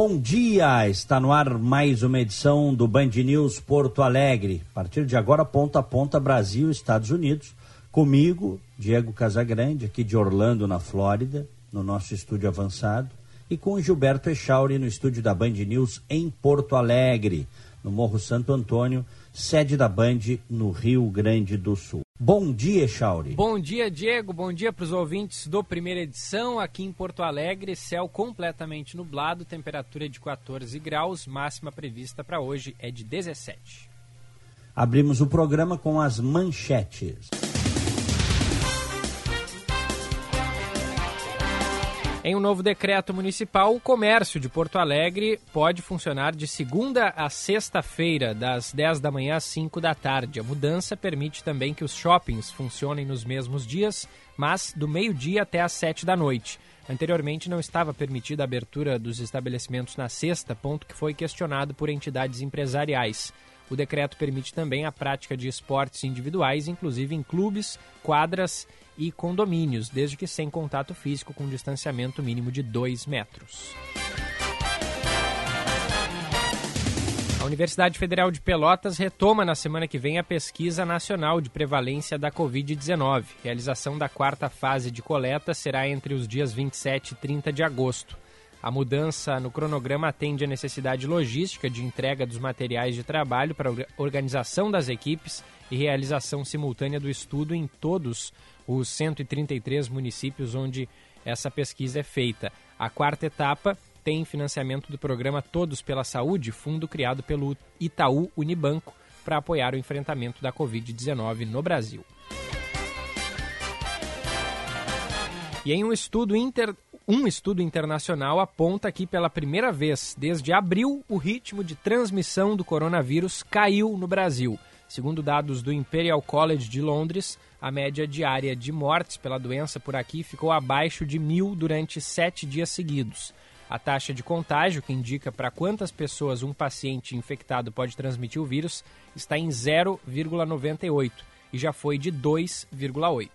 Bom dia, está no ar mais uma edição do Band News Porto Alegre. A partir de agora, ponta a ponta, Brasil, Estados Unidos. Comigo, Diego Casagrande, aqui de Orlando, na Flórida, no nosso estúdio avançado. E com Gilberto Echauri no estúdio da Band News em Porto Alegre, no Morro Santo Antônio, sede da Band no Rio Grande do Sul. Bom dia, Chauri. Bom dia, Diego. Bom dia para os ouvintes do primeira edição aqui em Porto Alegre. Céu completamente nublado, temperatura de 14 graus, máxima prevista para hoje é de 17. Abrimos o programa com as manchetes. Em um novo decreto municipal, o comércio de Porto Alegre pode funcionar de segunda a sexta-feira, das 10 da manhã às 5 da tarde. A mudança permite também que os shoppings funcionem nos mesmos dias, mas do meio-dia até às 7 da noite. Anteriormente não estava permitida a abertura dos estabelecimentos na sexta, ponto que foi questionado por entidades empresariais. O decreto permite também a prática de esportes individuais, inclusive em clubes, quadras e condomínios, desde que sem contato físico com distanciamento mínimo de 2 metros. A Universidade Federal de Pelotas retoma na semana que vem a pesquisa nacional de prevalência da Covid-19. Realização da quarta fase de coleta será entre os dias 27 e 30 de agosto. A mudança no cronograma atende à necessidade logística de entrega dos materiais de trabalho para organização das equipes e realização simultânea do estudo em todos os 133 municípios onde essa pesquisa é feita. A quarta etapa tem financiamento do programa Todos pela Saúde, fundo criado pelo Itaú Unibanco para apoiar o enfrentamento da Covid-19 no Brasil. E em um estudo, inter... um estudo internacional aponta que pela primeira vez desde abril o ritmo de transmissão do coronavírus caiu no Brasil. Segundo dados do Imperial College de Londres, a média diária de mortes pela doença por aqui ficou abaixo de mil durante sete dias seguidos. A taxa de contágio, que indica para quantas pessoas um paciente infectado pode transmitir o vírus, está em 0,98 e já foi de 2,8.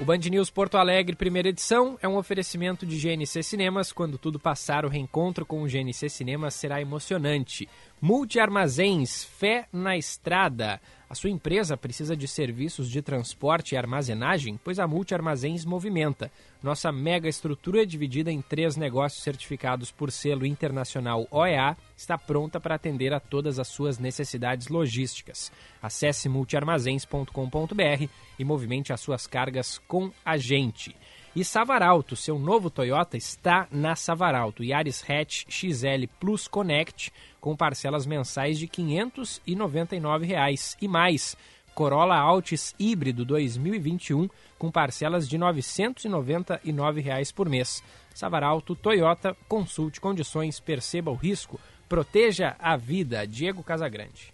O Band News Porto Alegre, primeira edição, é um oferecimento de GNC Cinemas. Quando tudo passar, o reencontro com o GNC Cinemas será emocionante. Multiarmazéns, fé na estrada. A sua empresa precisa de serviços de transporte e armazenagem? Pois a Multiarmazéns movimenta. Nossa mega estrutura, dividida em três negócios certificados por selo internacional OEA, está pronta para atender a todas as suas necessidades logísticas. Acesse multiarmazéns.com.br e movimente as suas cargas com a gente. E Savaralto, seu novo Toyota está na Savaralto. Yaris Hatch XL Plus Connect com parcelas mensais de 599 reais. e mais. Corolla Altis híbrido 2021 com parcelas de 999 reais por mês. Savaralto Toyota, consulte condições, perceba o risco, proteja a vida. Diego Casagrande.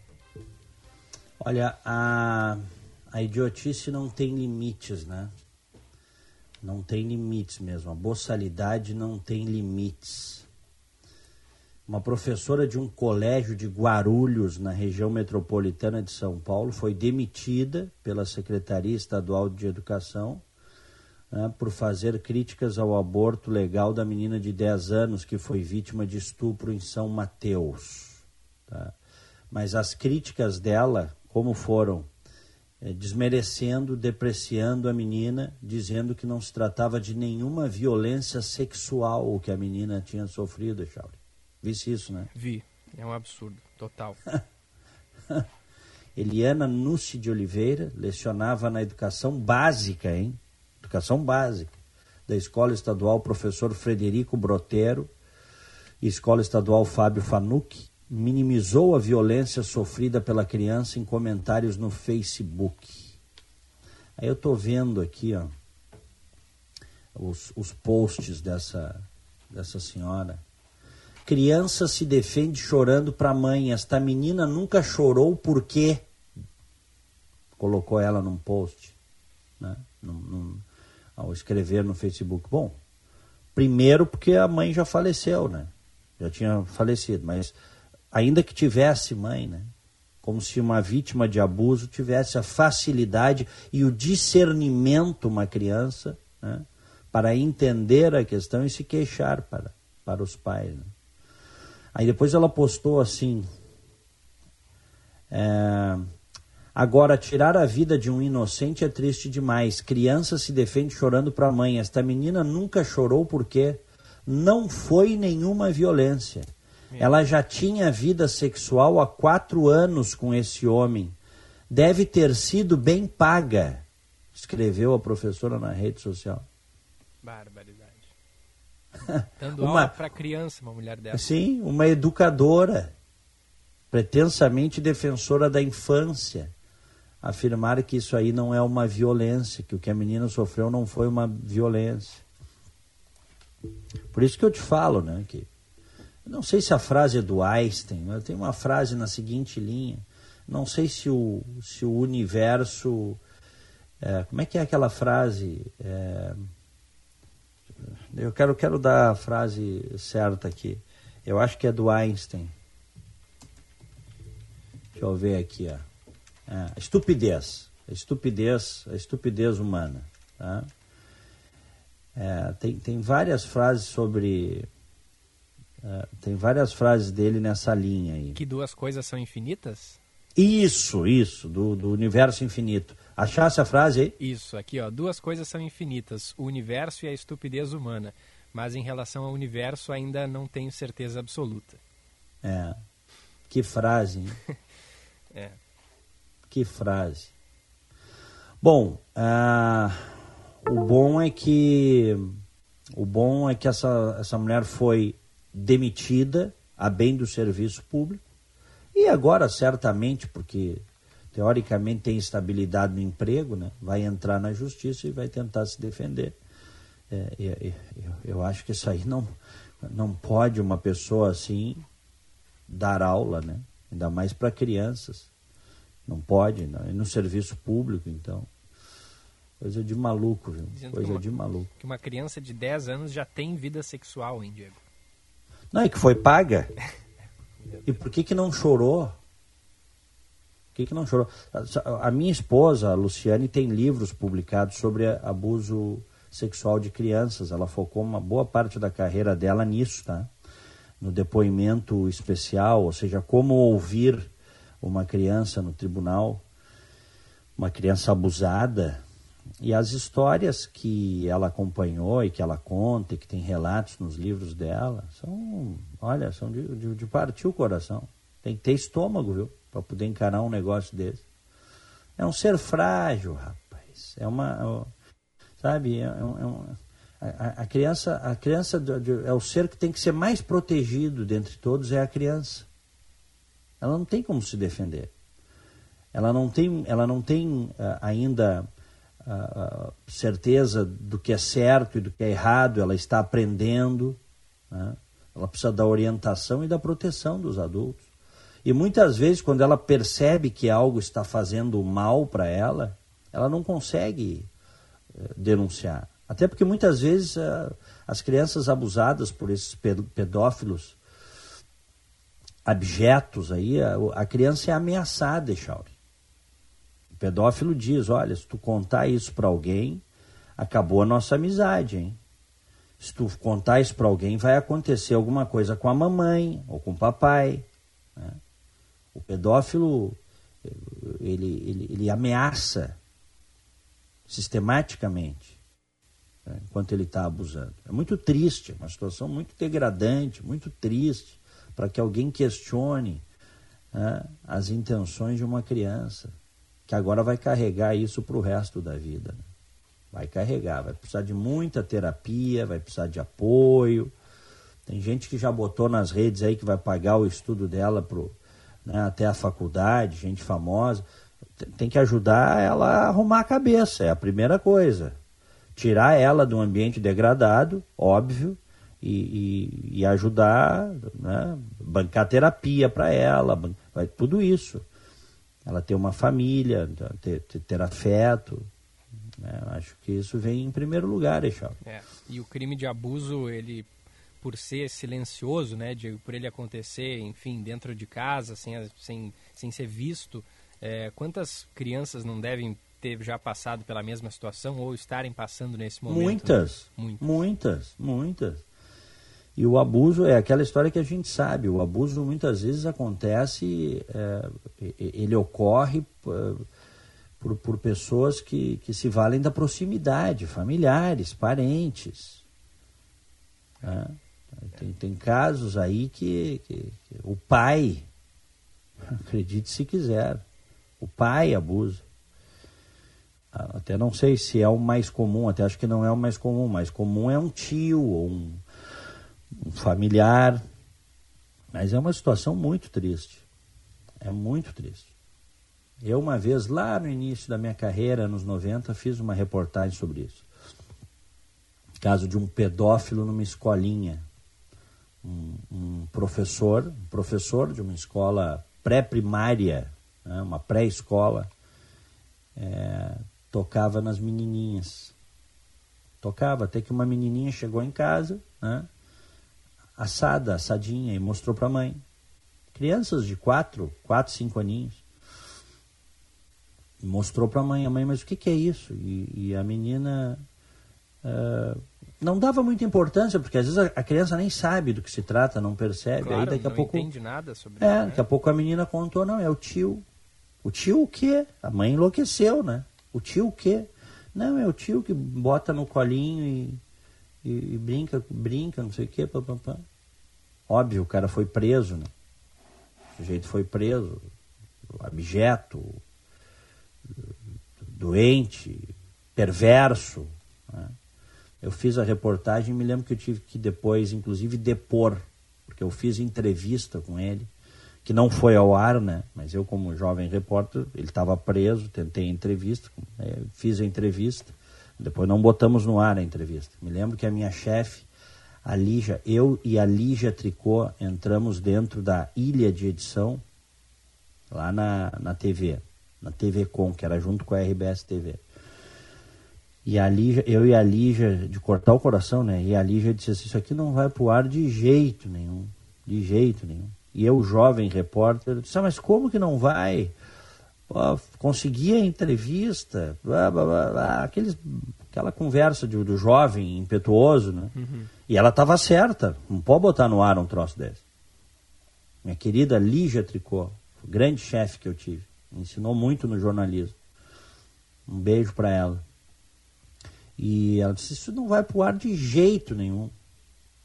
Olha, a, a idiotice não tem limites, né? Não tem limites mesmo. A boçalidade não tem limites. Uma professora de um colégio de Guarulhos, na região metropolitana de São Paulo, foi demitida pela Secretaria Estadual de Educação né, por fazer críticas ao aborto legal da menina de 10 anos que foi vítima de estupro em São Mateus. Tá? Mas as críticas dela, como foram é, desmerecendo, depreciando a menina, dizendo que não se tratava de nenhuma violência sexual que a menina tinha sofrido, Chauri. Visse isso, né? Vi. É um absurdo, total. Eliana Nussi de Oliveira lecionava na educação básica, hein? Educação básica, da Escola Estadual Professor Frederico Brotero e Escola Estadual Fábio Fanucchi, minimizou a violência sofrida pela criança em comentários no Facebook. Aí eu tô vendo aqui, ó, os, os posts dessa, dessa senhora. Criança se defende chorando para a mãe. Esta menina nunca chorou por quê? Colocou ela num post, né? Num, num, ao escrever no Facebook. Bom, primeiro porque a mãe já faleceu, né? Já tinha falecido, mas ainda que tivesse mãe, né? Como se uma vítima de abuso tivesse a facilidade e o discernimento, uma criança, né? para entender a questão e se queixar para, para os pais. Né? Aí depois ela postou assim: é, Agora, tirar a vida de um inocente é triste demais. Criança se defende chorando para a mãe. Esta menina nunca chorou porque não foi nenhuma violência. Ela já tinha vida sexual há quatro anos com esse homem. Deve ter sido bem paga, escreveu a professora na rede social. Barbaridade. Dando uma para criança, uma mulher dessa. Sim, uma educadora, pretensamente defensora da infância, afirmar que isso aí não é uma violência, que o que a menina sofreu não foi uma violência. Por isso que eu te falo, né, que não sei se a frase é do Einstein, mas tem uma frase na seguinte linha. Não sei se o, se o universo. É, como é que é aquela frase? É, eu quero, quero dar a frase certa aqui. Eu acho que é do Einstein. Deixa eu ver aqui, ó. É, estupidez. A estupidez, a estupidez humana. Tá? É, tem, tem várias frases sobre. É, tem várias frases dele nessa linha aí. Que duas coisas são infinitas? Isso, isso, do, do universo infinito. Achasse a frase aí? Isso, aqui ó, duas coisas são infinitas, o universo e a estupidez humana. Mas em relação ao universo ainda não tenho certeza absoluta. É. Que frase, hein? é. Que frase. Bom, uh, o bom é que o bom é que essa, essa mulher foi demitida a bem do serviço público e agora certamente porque teoricamente tem estabilidade no emprego, né? vai entrar na justiça e vai tentar se defender. É, eu, eu, acho que isso aí não, não pode uma pessoa assim dar aula, né? ainda mais para crianças. Não pode, não. E no serviço público, então. Coisa de maluco, viu? Dizendo Coisa uma, de maluco. Que uma criança de 10 anos já tem vida sexual, hein, Diego? Não, e que foi paga. e por que que não chorou? Que, que não chorou? A minha esposa, a Luciane, tem livros publicados sobre abuso sexual de crianças. Ela focou uma boa parte da carreira dela nisso, tá? No depoimento especial, ou seja, como ouvir uma criança no tribunal, uma criança abusada, e as histórias que ela acompanhou e que ela conta e que tem relatos nos livros dela, são, olha, são de, de, de partir o coração. Tem que ter estômago, viu? Para poder encarar um negócio desse. É um ser frágil, rapaz. É uma. Sabe? É, é um, é a, a, criança, a criança é o ser que tem que ser mais protegido dentre todos, é a criança. Ela não tem como se defender. Ela não tem, ela não tem uh, ainda uh, certeza do que é certo e do que é errado, ela está aprendendo. Né? Ela precisa da orientação e da proteção dos adultos. E muitas vezes, quando ela percebe que algo está fazendo mal para ela, ela não consegue eh, denunciar. Até porque muitas vezes eh, as crianças abusadas por esses pedófilos abjetos aí, a, criança é ameaçada, Chauri. O pedófilo diz: olha, se tu contar isso para alguém, acabou a nossa amizade, hein? Se tu contar isso para alguém, vai acontecer alguma coisa com a mamãe ou com o papai. Né? O pedófilo, ele, ele, ele ameaça sistematicamente né, enquanto ele está abusando. É muito triste, é uma situação muito degradante, muito triste, para que alguém questione né, as intenções de uma criança, que agora vai carregar isso para o resto da vida. Né? Vai carregar, vai precisar de muita terapia, vai precisar de apoio. Tem gente que já botou nas redes aí que vai pagar o estudo dela pro, né, até a faculdade, gente famosa, tem que ajudar ela a arrumar a cabeça, é a primeira coisa. Tirar ela de um ambiente degradado, óbvio, e, e, e ajudar, né? bancar terapia para ela, ban- tudo isso. Ela ter uma família, ter, ter, ter afeto. Né? Acho que isso vem em primeiro lugar, Eixal. É, e o crime de abuso, ele, por ser silencioso, né, Diego, por ele acontecer, enfim, dentro de casa, sem, sem, sem ser visto, é, quantas crianças não devem ter já passado pela mesma situação ou estarem passando nesse momento? né? Muitas, Muitas. muitas, muitas. E o abuso é aquela história que a gente sabe. O abuso muitas vezes acontece, é, ele ocorre é, por, por pessoas que, que se valem da proximidade, familiares, parentes. né? Tem, tem casos aí que, que- que o pai, acredite se quiser, o pai abusa. Ah, Até não sei se é o mais comum, até acho que não é o mais comum. O mais comum é um tio ou um, um familiar. Mas é uma situação muito triste. É muito triste. Eu, uma vez, lá no início da minha carreira, nos 90, fiz uma reportagem sobre isso. Caso de um pedófilo numa escolinha. Um, professor, um professor de uma escola pré-primária, né, uma pré-escola, é, tocava nas menininhas. Tocava, até que uma menininha chegou em casa, né, assada, assadinha, e mostrou para a mãe. Crianças de 4, 4, 5 aninhos. Mostrou para a mãe, a mãe, mas o que, que é isso? E, e a menina ah, não dava muita importância, porque às vezes a, a criança nem sabe do que se trata, não percebe. Claro, Aí daqui a pouco. entende nada sobre É, isso, né? daqui a pouco a menina contou, não, é o tio. O tio o quê? A mãe enlouqueceu, né? O tio o quê? Não, é o tio que bota no colinho e, e, e brinca, brinca, não sei o quê, pá, pá, pá. Óbvio, o cara foi preso, né? O sujeito foi preso, abjeto, doente, perverso. né? Eu fiz a reportagem me lembro que eu tive que depois, inclusive, depor, porque eu fiz entrevista com ele, que não foi ao ar, né? Mas eu, como jovem repórter, ele estava preso, tentei entrevista, eh, fiz a entrevista, depois não botamos no ar a entrevista. Me lembro que a minha chefe, a Lígia, eu e a Lígia Tricô entramos dentro da ilha de edição, lá na, na TV, na TV Com, que era junto com a RBS TV. E a Lígia, eu e a Lígia, de cortar o coração, né? E a Lígia disse assim, isso aqui não vai pro ar de jeito nenhum, de jeito nenhum. E eu, jovem repórter, disse, ah, mas como que não vai? Pô, consegui a entrevista, blá, blá, blá, blá, aqueles, aquela conversa de- do jovem impetuoso, né? E ela estava certa, não pode botar no ar um troço desse. Minha querida Lígia Tricô, grande chefe que eu tive, me ensinou muito no jornalismo. Um beijo para ela. E ela disse: Isso não vai pro ar de jeito nenhum.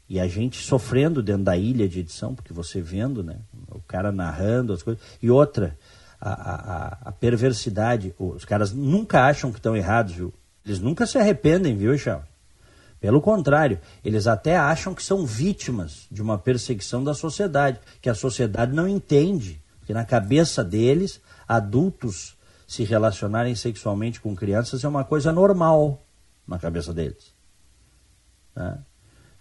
E a gente sofrendo dentro da ilha de edição, porque você vendo, né? O cara narrando as coisas. E outra, a, a, a- perversidade. Os caras nunca acham que estão errados, viu? Eles nunca se arrependem, viu, Ixal? Pelo contrário, eles até acham que são vítimas de uma perseguição da sociedade, que a sociedade não entende. Porque na cabeça deles, adultos se relacionarem sexualmente com crianças é uma coisa normal na cabeça deles. Tá?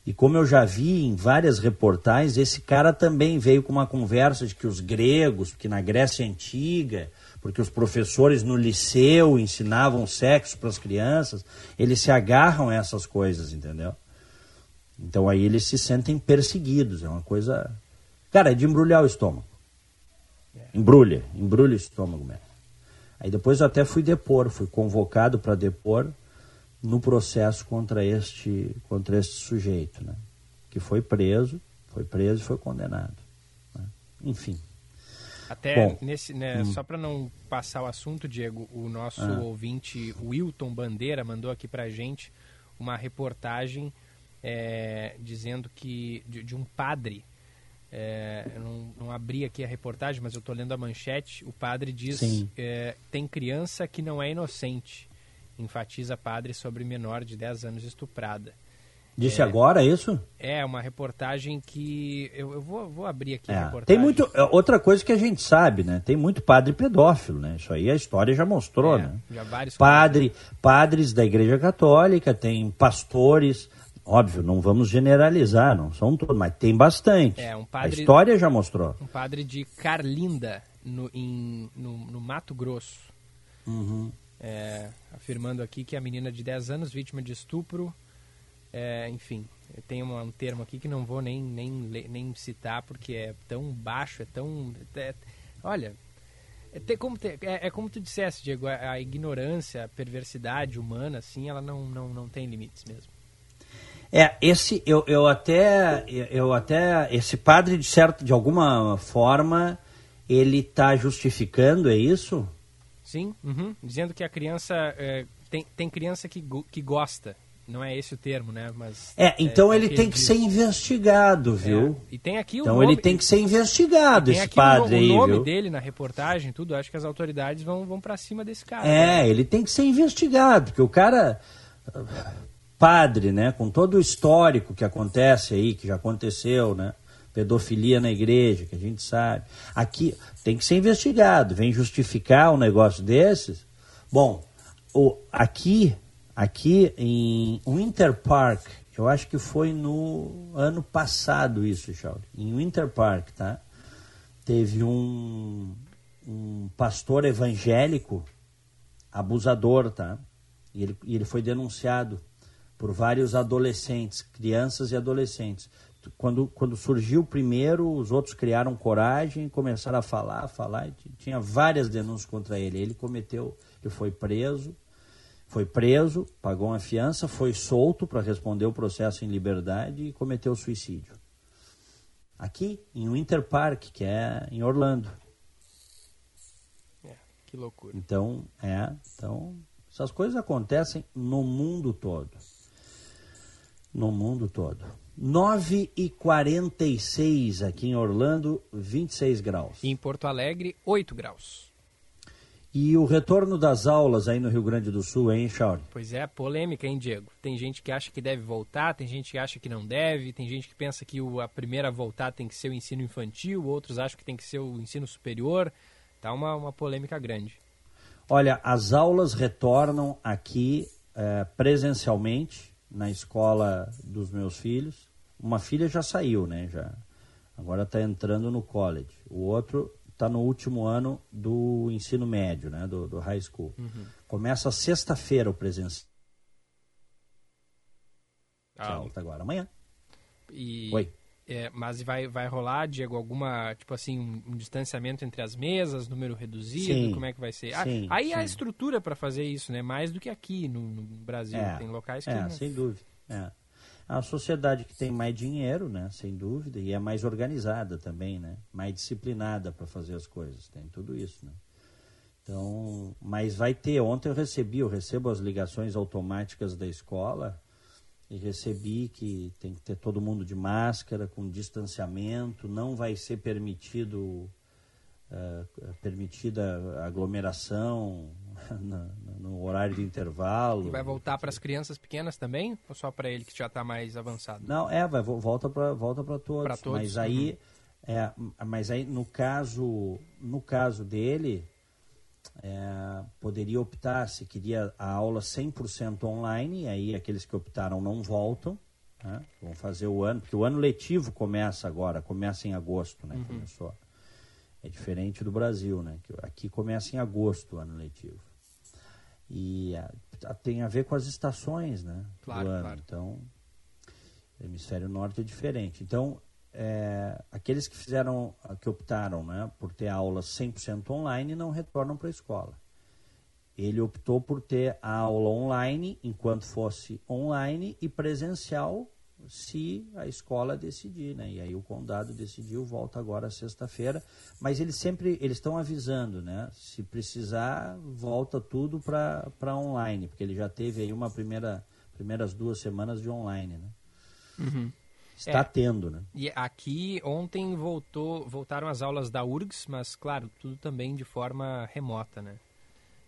E como eu já vi em várias reportagens, esse cara também veio com uma conversa de que os gregos, porque na Grécia Antiga, porque os professores no liceu ensinavam sexo para as crianças, eles se agarram a essas coisas, entendeu? Então aí eles se sentem perseguidos, é uma coisa. Cara, é de embrulhar o estômago. Embrulha, embrulha o estômago mesmo. Aí depois eu até fui depor, fui convocado para depor no processo contra este, contra este sujeito, né? Que foi preso, foi preso e foi condenado. né? Enfim. Até Bom, nesse, né, só para não passar o assunto, Diego, o nosso Ah. ouvinte Wilton Bandeira mandou aqui pra gente uma reportagem é, dizendo que de, de um padre. é, eu não, não abri aqui a reportagem, mas eu estou lendo a manchete. O padre diz: é, tem criança que não é inocente. Enfatiza padre sobre menor de 10 anos estuprada. Disse agora isso? É uma reportagem que. Eu, eu vou, vou abrir aqui a É. reportagem. Tem muito. é, Outra coisa que a gente sabe, né? Tem muito padre pedófilo, né? Isso aí a história já mostrou, É, né? já vários Padre, padres da Igreja Católica, tem pastores, Óbvio, não vamos generalizar, não são todos, mas tem bastante. É, um padre, a história já mostrou. Um padre de Carlinda, no, em, no, no Mato Grosso. Uhum. É, afirmando aqui que a menina de 10 anos, vítima de estupro, é, enfim, tem um termo aqui que não vou nem, nem, nem citar porque é tão baixo, é tão. É, olha, é, como, é, é, como tu disseste, Diego, a, ignorância, a perversidade humana, assim, ela não, não, não tem limites mesmo. É, esse, eu, eu até, eu até, esse padre, de certo, de alguma forma, ele está justificando, é isso? Sim, uhum, dizendo que a criança, é, tem, tem criança que, que gosta, não é esse o termo, né? Mas é, então é, ele tem que ser investigado, é, viu? É. E tem aqui então nome, ele tem que ser investigado, esse padre o, aí, o nome viu? dele na reportagem, tudo. Acho que as autoridades vão, vão para cima desse cara. É, né? ele tem que ser investigado, porque o cara padre, né, com todo o histórico que acontece aí, que já aconteceu, né, pedofilia na igreja, que a gente sabe, aqui tem que ser investigado, vem justificar um negócio desses. Bom, o, aqui, aqui em Winter Park, eu acho que foi no ano passado isso, Charles, em Winter Park, tá? Teve um, um pastor evangélico abusador, tá? E ele, e ele foi denunciado por vários adolescentes, crianças e adolescentes. Quando, quando surgiu o primeiro, os outros criaram coragem, começaram a falar, falar. Tinha várias denúncias contra ele. Ele cometeu, ele foi preso, foi preso, pagou uma fiança, foi solto para responder o processo em liberdade e cometeu suicídio. Aqui, em Winter Park, que é em Orlando. É, que loucura. Então, é, então essas coisas acontecem no mundo todo no mundo todo. 9 e 46 aqui em Orlando, 26 graus. E em Porto Alegre, 8 graus. E o retorno das aulas aí no Rio Grande do Sul, hein, Chauri? Pois é, polêmica, hein, Diego? Tem gente que acha que deve voltar, tem gente que acha que não deve, tem gente que pensa que o, a primeira a voltar tem que ser o ensino infantil, outros acham que tem que ser o ensino superior. Tá uma, uma polêmica grande. Olha, as aulas retornam aqui é, presencialmente na escola dos meus filhos. Uma filha já saiu, né? Já. Agora está entrando no college. O outro está no último ano do ensino médio, né? Do, do high school. Uhum. Começa sexta-feira o presencial. Ah. agora amanhã. E... Oi. É, mas vai, vai rolar, Diego, alguma, tipo assim, um, um distanciamento entre as mesas, número reduzido? Sim, como é que vai ser? Sim, aí sim. há estrutura para fazer isso, né? Mais do que aqui no, no Brasil. É, tem locais que. É, não... sem dúvida. É. A sociedade que tem mais dinheiro, né? Sem dúvida, e é mais organizada também, né? Mais disciplinada para fazer as coisas. Tem tudo isso, né? Então, mas vai ter. Ontem eu recebi, eu recebo as ligações automáticas da escola e recebi que tem que ter todo mundo de máscara, com distanciamento, não vai ser permitido uh, permitida aglomeração no, no, horário de intervalo. E vai voltar para as crianças pequenas também, ou só para ele que já está mais avançado? Não, é, vai volta para volta para todos, todos. Mas aí, uhum. é, mas aí no caso no caso dele é, poderia optar se queria a aula 100% online, aí aqueles que optaram não voltam, né? vão fazer o ano, porque o ano letivo começa agora, começa em agosto, né? Uhum. Começou. É diferente do Brasil, né? Aqui começa em agosto o ano letivo. E a, tem a ver com as estações, né? Claro, do ano. claro. Então, hemisfério norte é diferente. Então, é, aqueles que fizeram, que optaram né, por ter aula 100% online não retornam para a escola. Ele optou por ter a aula online enquanto fosse online e presencial se a escola decidir, né? E aí o condado decidiu, volta agora sexta-feira, mas eles sempre eles estão avisando, né? Se precisar, volta tudo para online, porque ele já teve aí uma primeira primeiras duas semanas de online, né? Uhum. Está É. tendo, né? E aqui ontem voltou, voltaram as aulas da URGS, mas claro, tudo também de forma remota, né?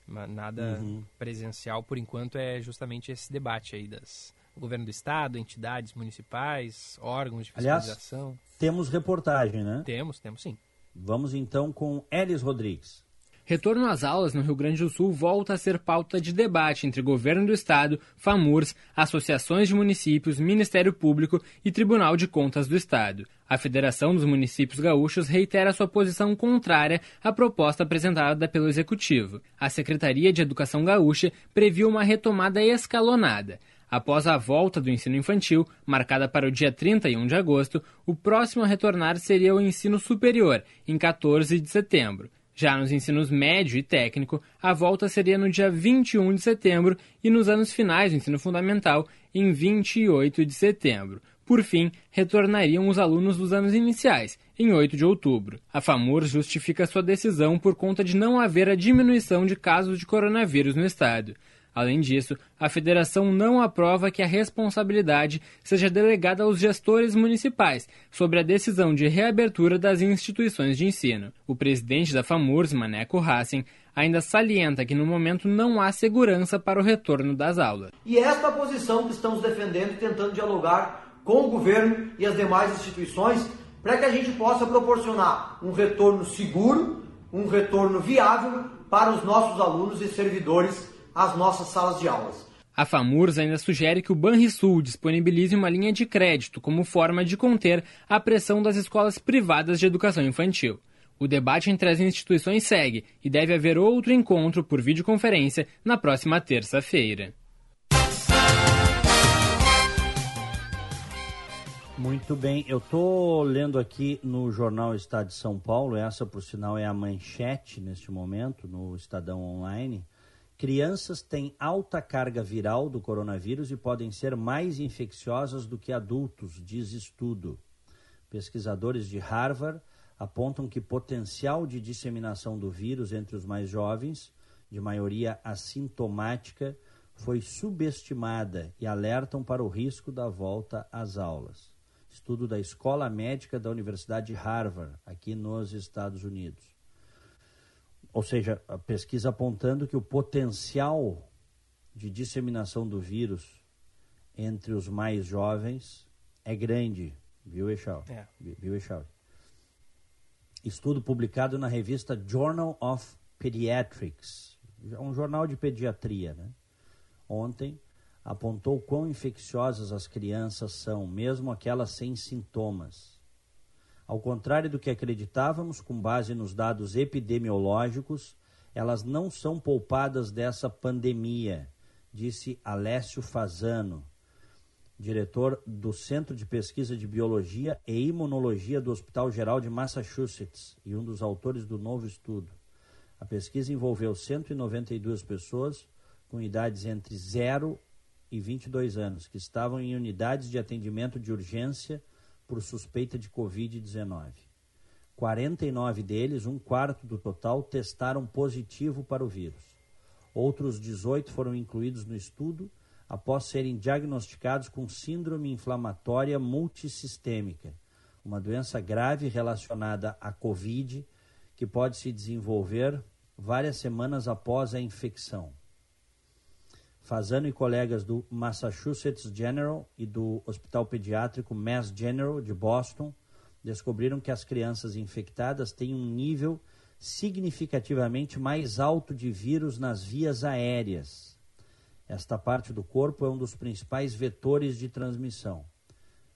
Nada Uhum. presencial, por enquanto é justamente esse debate aí das governo do estado, entidades municipais, órgãos de Aliás- fiscalização. Temos reportagem, né? Temos, temos sim. Vamos então com Elis Rodrigues. Retorno às aulas no Rio Grande do Sul volta a ser pauta de debate entre governo do estado, FAMURS, associações de municípios, Ministério Público e Tribunal de Contas do Estado. A Federação dos Municípios Gaúchos reitera sua posição contrária à proposta apresentada pelo Executivo. A Secretaria de Educação Gaúcha previu uma retomada escalonada. Após a volta do ensino infantil, marcada para o dia 31 de agosto, o próximo a retornar seria o ensino superior, em 14 de setembro. Já nos ensinos médio e técnico, a volta seria no dia 21 de setembro e nos anos finais do ensino fundamental, em 28 de setembro. Por fim, retornariam os alunos dos anos iniciais, em 8 de outubro. A FAMUR justifica sua decisão por conta de não haver a diminuição de casos de coronavírus no estado. Além disso, a federação não aprova que a responsabilidade seja delegada aos gestores municipais sobre a decisão de reabertura das instituições de ensino. O presidente da FAMURS, Maneco Hassen, ainda salienta que no momento não há segurança para o retorno das aulas. E esta posição que estamos defendendo e tentando dialogar com o governo e as demais instituições para que a gente possa proporcionar um retorno seguro, um retorno viável para os nossos alunos e servidores às nossas salas de aulas. A FAMURS ainda sugere que o Banrisul disponibilize uma linha de crédito como forma de conter a pressão das escolas privadas de educação infantil. O debate entre as instituições segue e deve haver outro encontro por videoconferência na próxima terça-feira. Muito bem, eu estou lendo aqui no jornal Estado de São Paulo, essa por sinal é a manchete neste momento no Estadão Online. Crianças têm alta carga viral do coronavírus e podem ser mais infecciosas do que adultos, diz estudo. Pesquisadores de Harvard apontam que potencial de disseminação do vírus entre os mais jovens, de maioria assintomática, foi subestimada e alertam para o risco da volta às aulas. Estudo da Escola Médica da Universidade de Harvard, aqui nos Estados Unidos ou seja, a pesquisa apontando que o potencial de disseminação do vírus entre os mais jovens é grande, viu, Echau? É. Viu, Echau? Estudo publicado na revista Journal of Pediatrics, um jornal de pediatria, né? Ontem apontou quão infecciosas as crianças são, mesmo aquelas sem sintomas. Ao contrário do que acreditávamos, com base nos dados epidemiológicos, elas não são poupadas dessa pandemia, disse Alessio Fazano, diretor do Centro de Pesquisa de Biologia e Imunologia do Hospital Geral de Massachusetts e um dos autores do novo estudo. A pesquisa envolveu 192 pessoas com idades entre 0 e 22 anos, que estavam em unidades de atendimento de urgência por suspeita de Covid-19. 49 deles, um quarto do total, testaram positivo para o vírus. Outros 18 foram incluídos no estudo após serem diagnosticados com síndrome inflamatória multissistêmica, uma doença grave relacionada à Covid que pode se desenvolver várias semanas após a infecção. Fazano e colegas do Massachusetts General e do Hospital Pediátrico Mass General de Boston descobriram que as crianças infectadas têm um nível significativamente mais alto de vírus nas vias aéreas. Esta parte do corpo é um dos principais vetores de transmissão.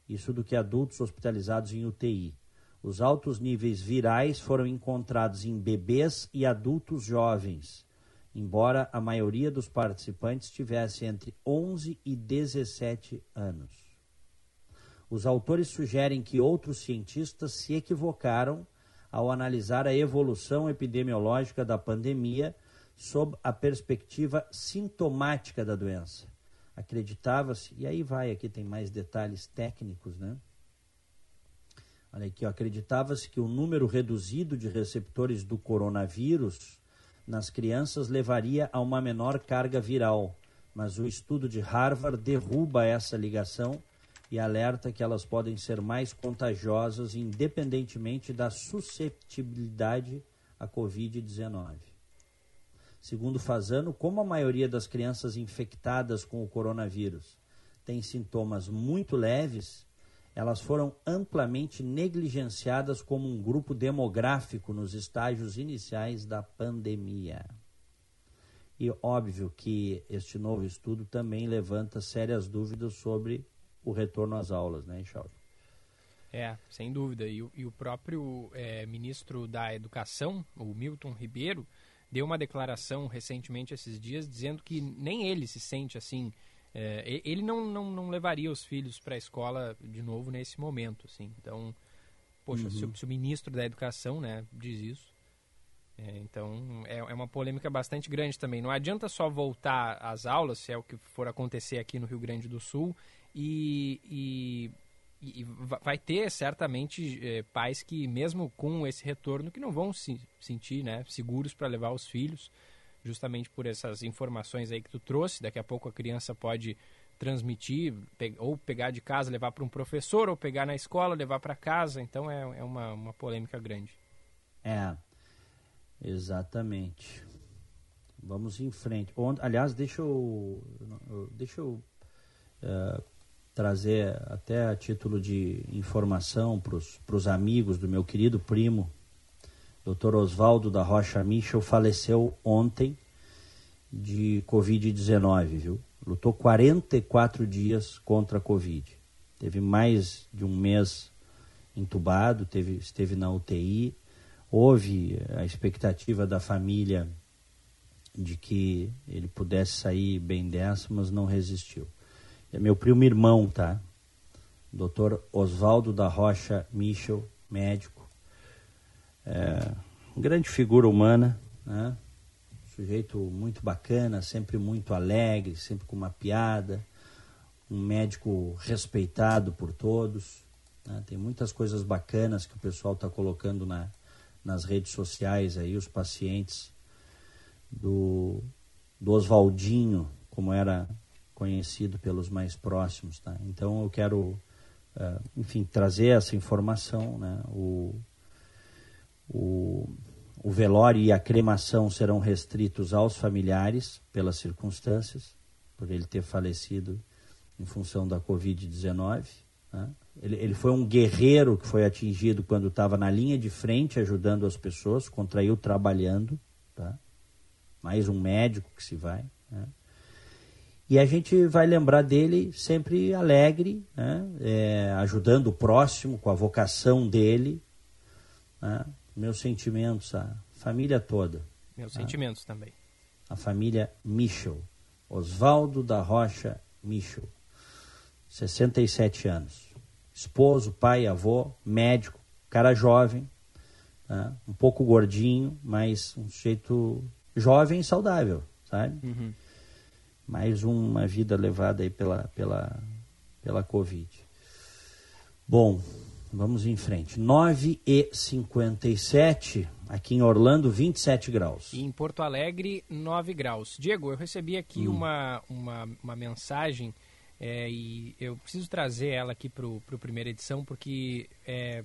Isso do que adultos hospitalizados em UTI. Os altos níveis virais foram encontrados em bebês e adultos jovens embora a maioria dos participantes tivesse entre 11 e 17 anos. Os autores sugerem que outros cientistas se equivocaram ao analisar a evolução epidemiológica da pandemia sob a perspectiva sintomática da doença. Acreditava-se, e aí vai, aqui tem mais detalhes técnicos, né? Olha aqui, acreditava-se que o número reduzido de receptores do coronavírus nas crianças levaria a uma menor carga viral, mas o estudo de Harvard derruba essa ligação e alerta que elas podem ser mais contagiosas independentemente da susceptibilidade à Covid-19. Segundo Fazano, como a maioria das crianças infectadas com o coronavírus tem sintomas muito leves, elas foram amplamente negligenciadas como um grupo demográfico nos estágios iniciais da pandemia. E óbvio que este novo estudo também levanta sérias dúvidas sobre o retorno às aulas, né, Charles? É, sem dúvida. E, e o próprio é, ministro da Educação, o Milton Ribeiro, deu uma declaração recentemente esses dias dizendo que nem ele se sente assim. É, ele não, não, não levaria os filhos para a escola de novo nesse momento, assim. Então, poxa, uhum. se, o, se, o, ministro da Educação, né, diz isso, é, então, é, é, uma polêmica bastante grande também. Não adianta só voltar às aulas, se é o que for acontecer aqui no Rio Grande do Sul, e, e, e vai ter certamente é, pais que, mesmo com esse retorno, que não vão se sentir né, seguros para levar os filhos, justamente por essas informações aí que tu trouxe. Daqui a pouco a criança pode transmitir, ou pegar de casa, levar para um professor, ou pegar na escola, levar para casa. Então, é, é uma, uma polêmica grande. É, Exatamente. Vamos em frente. Aliás, deixa eu, deixa eu uh, trazer até a título de informação para os amigos do meu querido primo, Dr. Oswaldo da Rocha Michel, faleceu ontem de Covid-19, viu? Lutou 44 dias contra a Covid. Teve mais de um mês entubado, teve, esteve na UTI, houve a expectativa da família de que ele pudesse sair bem dessa, mas não resistiu. É meu primo irmão, tá? Dr. Oswaldo da Rocha Michel, médico. É, grande figura humana, né? Sujeito muito bacana, sempre muito alegre, sempre com uma piada. Um médico respeitado por todos. Né? Tem muitas coisas bacanas que o pessoal está colocando na, nas redes sociais aí os pacientes do, do Oswaldinho, como era conhecido pelos mais próximos. Tá? Então eu quero, uh, enfim, trazer essa informação. Né? O, o, o velório e a cremação serão restritos aos familiares pelas circunstâncias, por ele ter falecido em função da Covid-19. Né? Ele, ele foi um guerreiro que foi atingido quando estava na linha de frente ajudando as pessoas, contraiu trabalhando, tá? mais um médico que se vai. Né? E a gente vai lembrar dele sempre alegre, né? é, ajudando o próximo com a vocação dele. Né? Meus sentimentos, a família toda. Meus tá? sentimentos também. A família Michel, Oswaldo da Rocha Michel, 67 anos esposo, pai, avô, médico, cara jovem, né? um pouco gordinho, mas um jeito jovem e saudável, sabe? Uhum. Mais uma vida levada aí pela, pela, pela Covid. Bom, vamos em frente. 9 e 57 aqui em Orlando, 27 graus. E em Porto Alegre, 9 graus. Diego, eu recebi aqui hum. uma, uma, uma mensagem é, e eu preciso trazer ela aqui para a primeira edição porque é,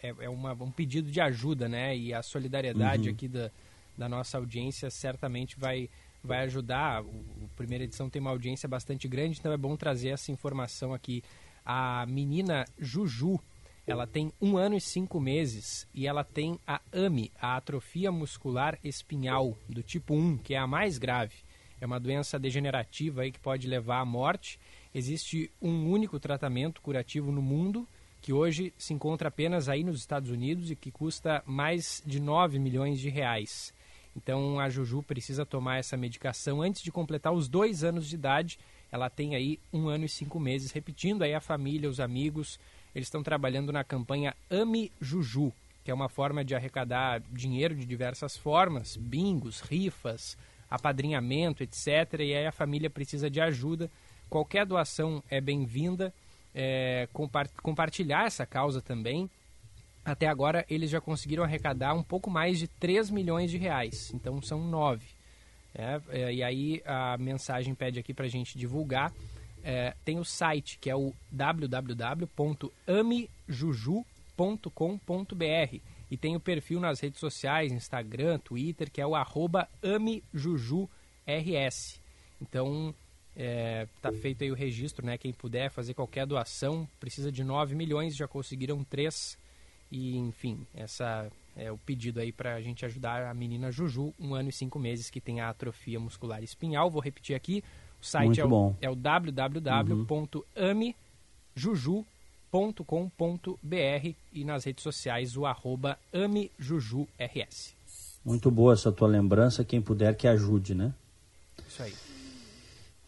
é, é uma, um pedido de ajuda, né? E a solidariedade uhum. aqui da, da nossa audiência certamente vai, vai ajudar. O, o primeira edição tem uma audiência bastante grande, então é bom trazer essa informação aqui. A menina Juju, ela tem um ano e cinco meses e ela tem a AMI, a atrofia muscular espinhal do tipo 1, que é a mais grave. É uma doença degenerativa aí que pode levar à morte existe um único tratamento curativo no mundo que hoje se encontra apenas aí nos Estados Unidos e que custa mais de 9 milhões de reais. Então a Juju precisa tomar essa medicação antes de completar os dois anos de idade. Ela tem aí um ano e cinco meses. Repetindo aí a família, os amigos, eles estão trabalhando na campanha Ame Juju, que é uma forma de arrecadar dinheiro de diversas formas, bingos, rifas, apadrinhamento, etc. E aí a família precisa de ajuda Qualquer doação é bem-vinda. É, compartilhar essa causa também. Até agora, eles já conseguiram arrecadar um pouco mais de 3 milhões de reais. Então, são 9. É, é, e aí, a mensagem pede aqui para a gente divulgar. É, tem o site, que é o www.amejuju.com.br e tem o perfil nas redes sociais, Instagram, Twitter, que é o arroba AmeJujuRS. Então, É, tá feito aí o registro, né? Quem puder fazer qualquer doação, precisa de 9 milhões, já conseguiram 3. E, enfim, essa é o pedido aí para a gente ajudar a menina Juju, um ano e cinco meses, que tem a atrofia muscular espinhal. Vou repetir aqui, o site é o, é o www.amejuju.com.br e nas redes sociais o arroba amejujurs. Muito boa essa tua lembrança, quem puder que ajude, né? Isso aí.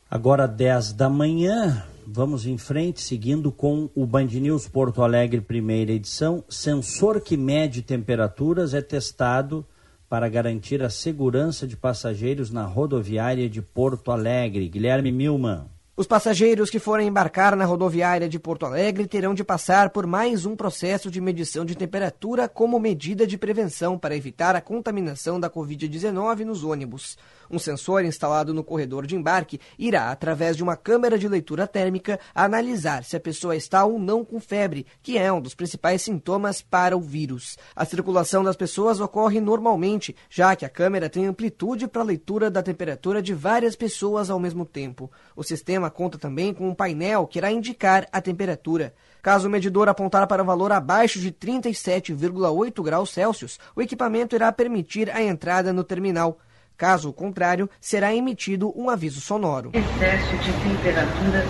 Agora 10 da manhã, vamos em frente, seguindo com o Band News Porto Alegre, primeira edição. Sensor que mede temperaturas é testado para garantir a segurança de passageiros na rodoviária de Porto Alegre. Guilherme Milman. Os passageiros que forem embarcar na rodoviária de Porto Alegre terão de passar por mais um processo de medição de temperatura como medida de prevenção para evitar a contaminação da Covid-19 nos ônibus. Um sensor instalado no corredor de embarque irá, através de uma câmera de leitura térmica, analisar se a pessoa está ou não com febre, que é um dos principais sintomas para o vírus. A circulação das pessoas ocorre normalmente, já que a câmera tem amplitude para a leitura da temperatura de várias pessoas ao mesmo tempo. O sistema conta também com um painel que irá indicar a temperatura. Caso o medidor apontar para um valor abaixo de 37,8 graus Celsius, o equipamento irá permitir a entrada no terminal. Caso contrário, será emitido um aviso sonoro. Excesso de temperatura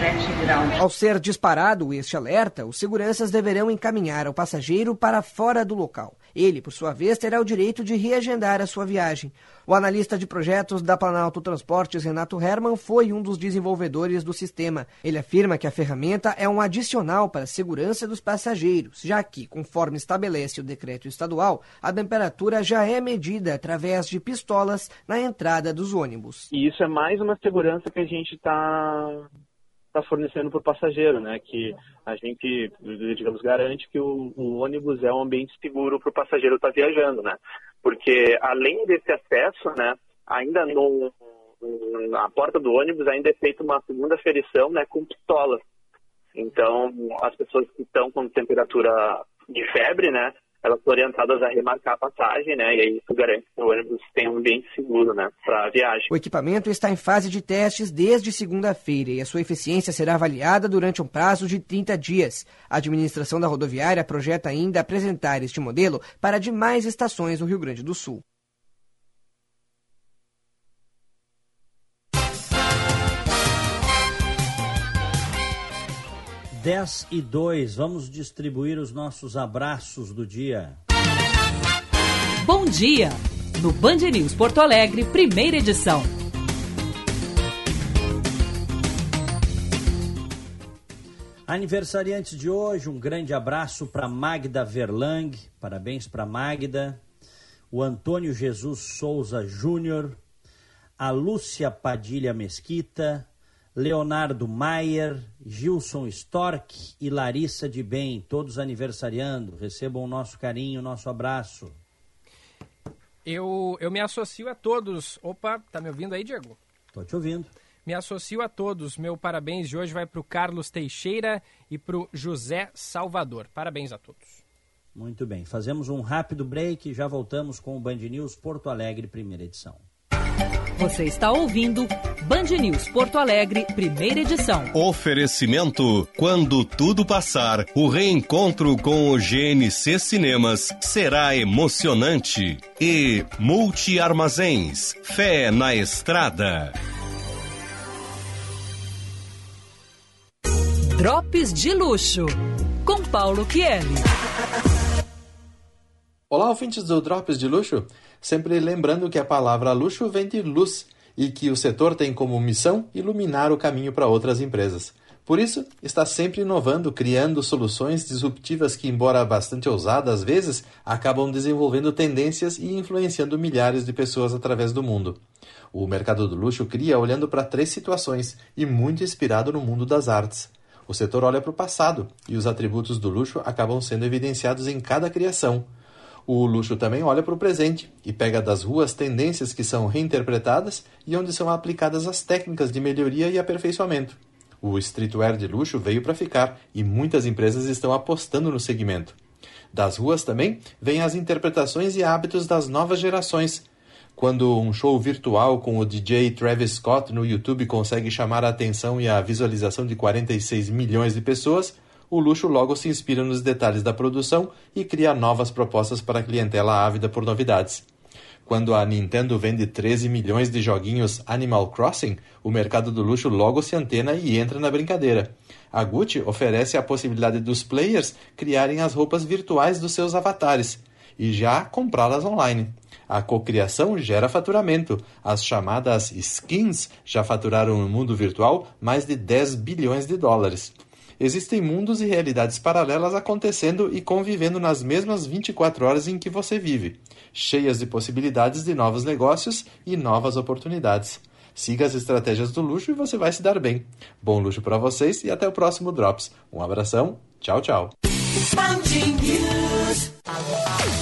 38,7 graus. Ao ser disparado este alerta, os seguranças deverão encaminhar o passageiro para fora do local. Ele, por sua vez, terá o direito de reagendar a sua viagem. O analista de projetos da Planalto Transportes, Renato Herman, foi um dos desenvolvedores do sistema. Ele afirma que a ferramenta é um adicional para a segurança dos passageiros, já que, conforme estabelece o decreto estadual, a temperatura já é medida através de pistolas na entrada dos ônibus. E isso é mais uma segurança que a gente está está fornecendo para o passageiro, né? Que a gente, digamos, garante que o, o ônibus é um ambiente seguro para o passageiro estar tá viajando, né? Porque além desse acesso, né? Ainda no, na porta do ônibus ainda é feita uma segunda ferição, né? Com pistolas. Então, as pessoas que estão com temperatura de febre, né? Elas são orientadas a remarcar a passagem, né? E aí isso garante que o ônibus tenha um ambiente seguro, né? Para a viagem. O equipamento está em fase de testes desde segunda-feira e a sua eficiência será avaliada durante um prazo de 30 dias. A administração da rodoviária projeta ainda apresentar este modelo para demais estações do Rio Grande do Sul. 10 e 2, vamos distribuir os nossos abraços do dia. Bom dia! No Band News Porto Alegre, primeira edição. Aniversariantes de hoje, um grande abraço para Magda Verlang, parabéns para Magda, o Antônio Jesus Souza Júnior, a Lúcia Padilha Mesquita, Leonardo Maier, Gilson Stork e Larissa de Bem, todos aniversariando. Recebam o nosso carinho, o nosso abraço. Eu, eu me associo a todos. Opa, tá me ouvindo aí, Diego? Tô te ouvindo. Me associo a todos. Meu parabéns de hoje vai para o Carlos Teixeira e para o José Salvador. Parabéns a todos. Muito bem. Fazemos um rápido break e já voltamos com o Band News Porto Alegre, primeira edição. Você está ouvindo Band News Porto Alegre, primeira edição. Oferecimento: quando tudo passar, o reencontro com o GNC Cinemas será emocionante. E Multi Armazéns, fé na estrada. Drops de luxo, com Paulo Chielli. Olá, ouvintes do Drops de Luxo. Sempre lembrando que a palavra luxo vem de luz e que o setor tem como missão iluminar o caminho para outras empresas. Por isso, está sempre inovando, criando soluções disruptivas que, embora bastante ousadas às vezes, acabam desenvolvendo tendências e influenciando milhares de pessoas através do mundo. O mercado do luxo cria olhando para três situações e muito inspirado no mundo das artes. O setor olha para o passado e os atributos do luxo acabam sendo evidenciados em cada criação. O luxo também olha para o presente e pega das ruas tendências que são reinterpretadas e onde são aplicadas as técnicas de melhoria e aperfeiçoamento. O streetwear de luxo veio para ficar e muitas empresas estão apostando no segmento. Das ruas também vêm as interpretações e hábitos das novas gerações. Quando um show virtual com o DJ Travis Scott no YouTube consegue chamar a atenção e a visualização de 46 milhões de pessoas, o luxo logo se inspira nos detalhes da produção e cria novas propostas para a clientela ávida por novidades. Quando a Nintendo vende 13 milhões de joguinhos Animal Crossing, o mercado do luxo logo se antena e entra na brincadeira. A Gucci oferece a possibilidade dos players criarem as roupas virtuais dos seus avatares e já comprá-las online. A cocriação gera faturamento. As chamadas skins já faturaram no mundo virtual mais de 10 bilhões de dólares. Existem mundos e realidades paralelas acontecendo e convivendo nas mesmas 24 horas em que você vive, cheias de possibilidades de novos negócios e novas oportunidades. Siga as estratégias do luxo e você vai se dar bem. Bom luxo para vocês e até o próximo Drops. Um abração, tchau, tchau.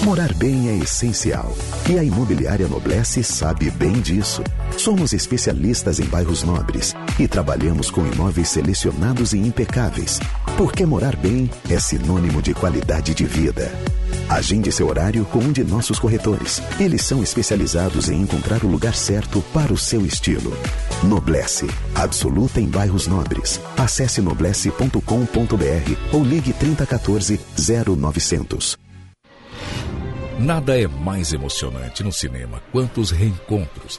Morar bem é essencial e a Imobiliária Noblesse sabe bem disso. Somos especialistas em bairros nobres e trabalhamos com imóveis selecionados e impecáveis, porque morar bem é sinônimo de qualidade de vida. Agende seu horário com um de nossos corretores. Eles são especializados em encontrar o lugar certo para o seu estilo. Noblesse, absoluta em bairros nobres. Acesse noblesse.com.br ou ligue 3014 0900. Nada é mais emocionante no cinema quanto os reencontros.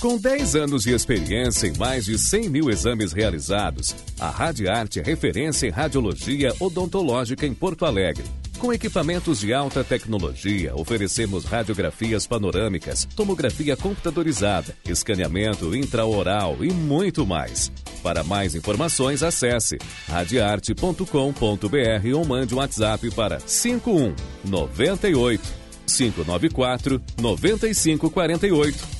Com 10 anos de experiência em mais de 100 mil exames realizados, a Radiarte é referência em radiologia odontológica em Porto Alegre. Com equipamentos de alta tecnologia, oferecemos radiografias panorâmicas, tomografia computadorizada, escaneamento intraoral e muito mais. Para mais informações, acesse radiarte.com.br ou mande um WhatsApp para 51 98 594 9548.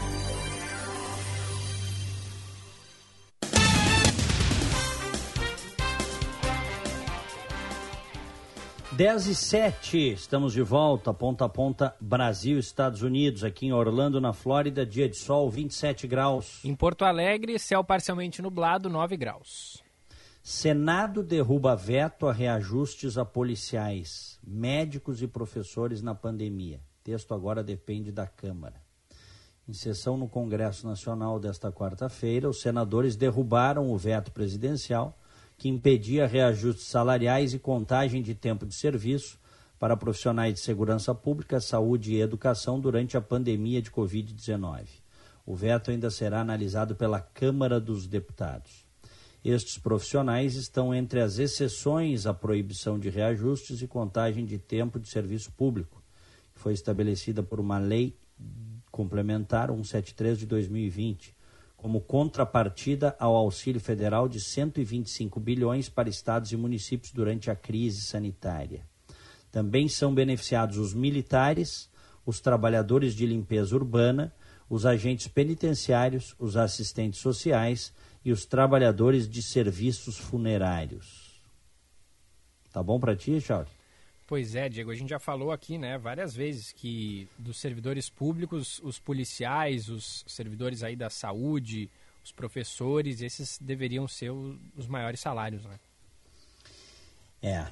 10 e 7, estamos de volta, ponta a ponta, Brasil, Estados Unidos, aqui em Orlando, na Flórida, dia de sol, 27 graus. Em Porto Alegre, céu parcialmente nublado, 9 graus. Senado derruba veto a reajustes a policiais, médicos e professores na pandemia. Texto agora depende da Câmara. Em sessão no Congresso Nacional desta quarta-feira, os senadores derrubaram o veto presidencial que impedia reajustes salariais e contagem de tempo de serviço para profissionais de segurança pública, saúde e educação durante a pandemia de Covid-19. O veto ainda será analisado pela Câmara dos Deputados. Estes profissionais estão entre as exceções à proibição de reajustes e contagem de tempo de serviço público, que foi estabelecida por uma lei complementar 173 de 2020 como contrapartida ao auxílio federal de 125 bilhões para estados e municípios durante a crise sanitária. Também são beneficiados os militares, os trabalhadores de limpeza urbana, os agentes penitenciários, os assistentes sociais e os trabalhadores de serviços funerários. Tá bom para ti, Charles? Pois é, Diego, a gente já falou aqui, né, várias vezes que dos servidores públicos, os policiais, os servidores aí da saúde, os professores, esses deveriam ser os maiores salários, né? É.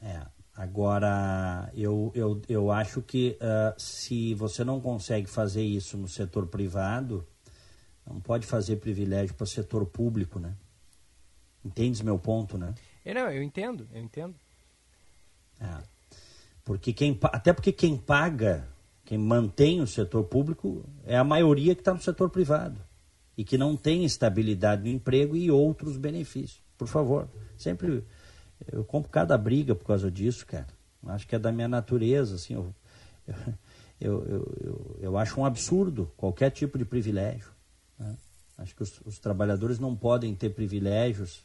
É. Agora, eu, eu, eu acho que uh, se você não consegue fazer isso no setor privado, não pode fazer privilégio para o setor público, né? Entendes meu ponto, né? É, não, eu entendo, eu entendo. É. Porque quem, até porque quem paga, quem mantém o setor público é a maioria que está no setor privado e que não tem estabilidade no emprego e outros benefícios. Por favor, sempre eu compro cada briga por causa disso, cara. Acho que é da minha natureza, assim. Eu, eu, eu, eu, eu acho um absurdo qualquer tipo de privilégio. Né? Acho que os, os trabalhadores não podem ter privilégios,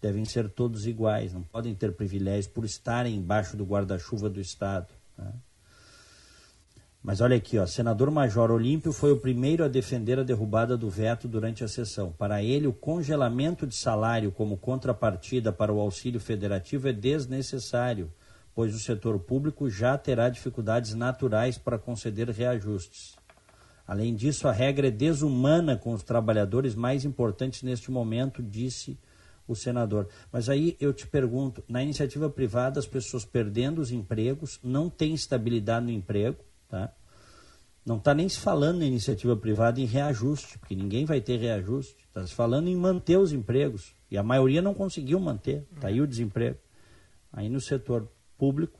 devem ser todos iguais, não podem ter privilégios por estarem embaixo do guarda-chuva do Estado. Né? Mas olha aqui, ó, senador Major Olímpio foi o primeiro a defender a derrubada do veto durante a sessão. Para ele, o congelamento de salário como contrapartida para o auxílio federativo é desnecessário, pois o setor público já terá dificuldades naturais para conceder reajustes. Além disso, a regra é desumana com os trabalhadores mais importantes neste momento, disse o senador. Mas aí eu te pergunto: na iniciativa privada, as pessoas perdendo os empregos, não têm estabilidade no emprego, tá? Não está nem se falando na iniciativa privada em reajuste, porque ninguém vai ter reajuste. Está se falando em manter os empregos. E a maioria não conseguiu manter. Está aí o desemprego. Aí no setor público,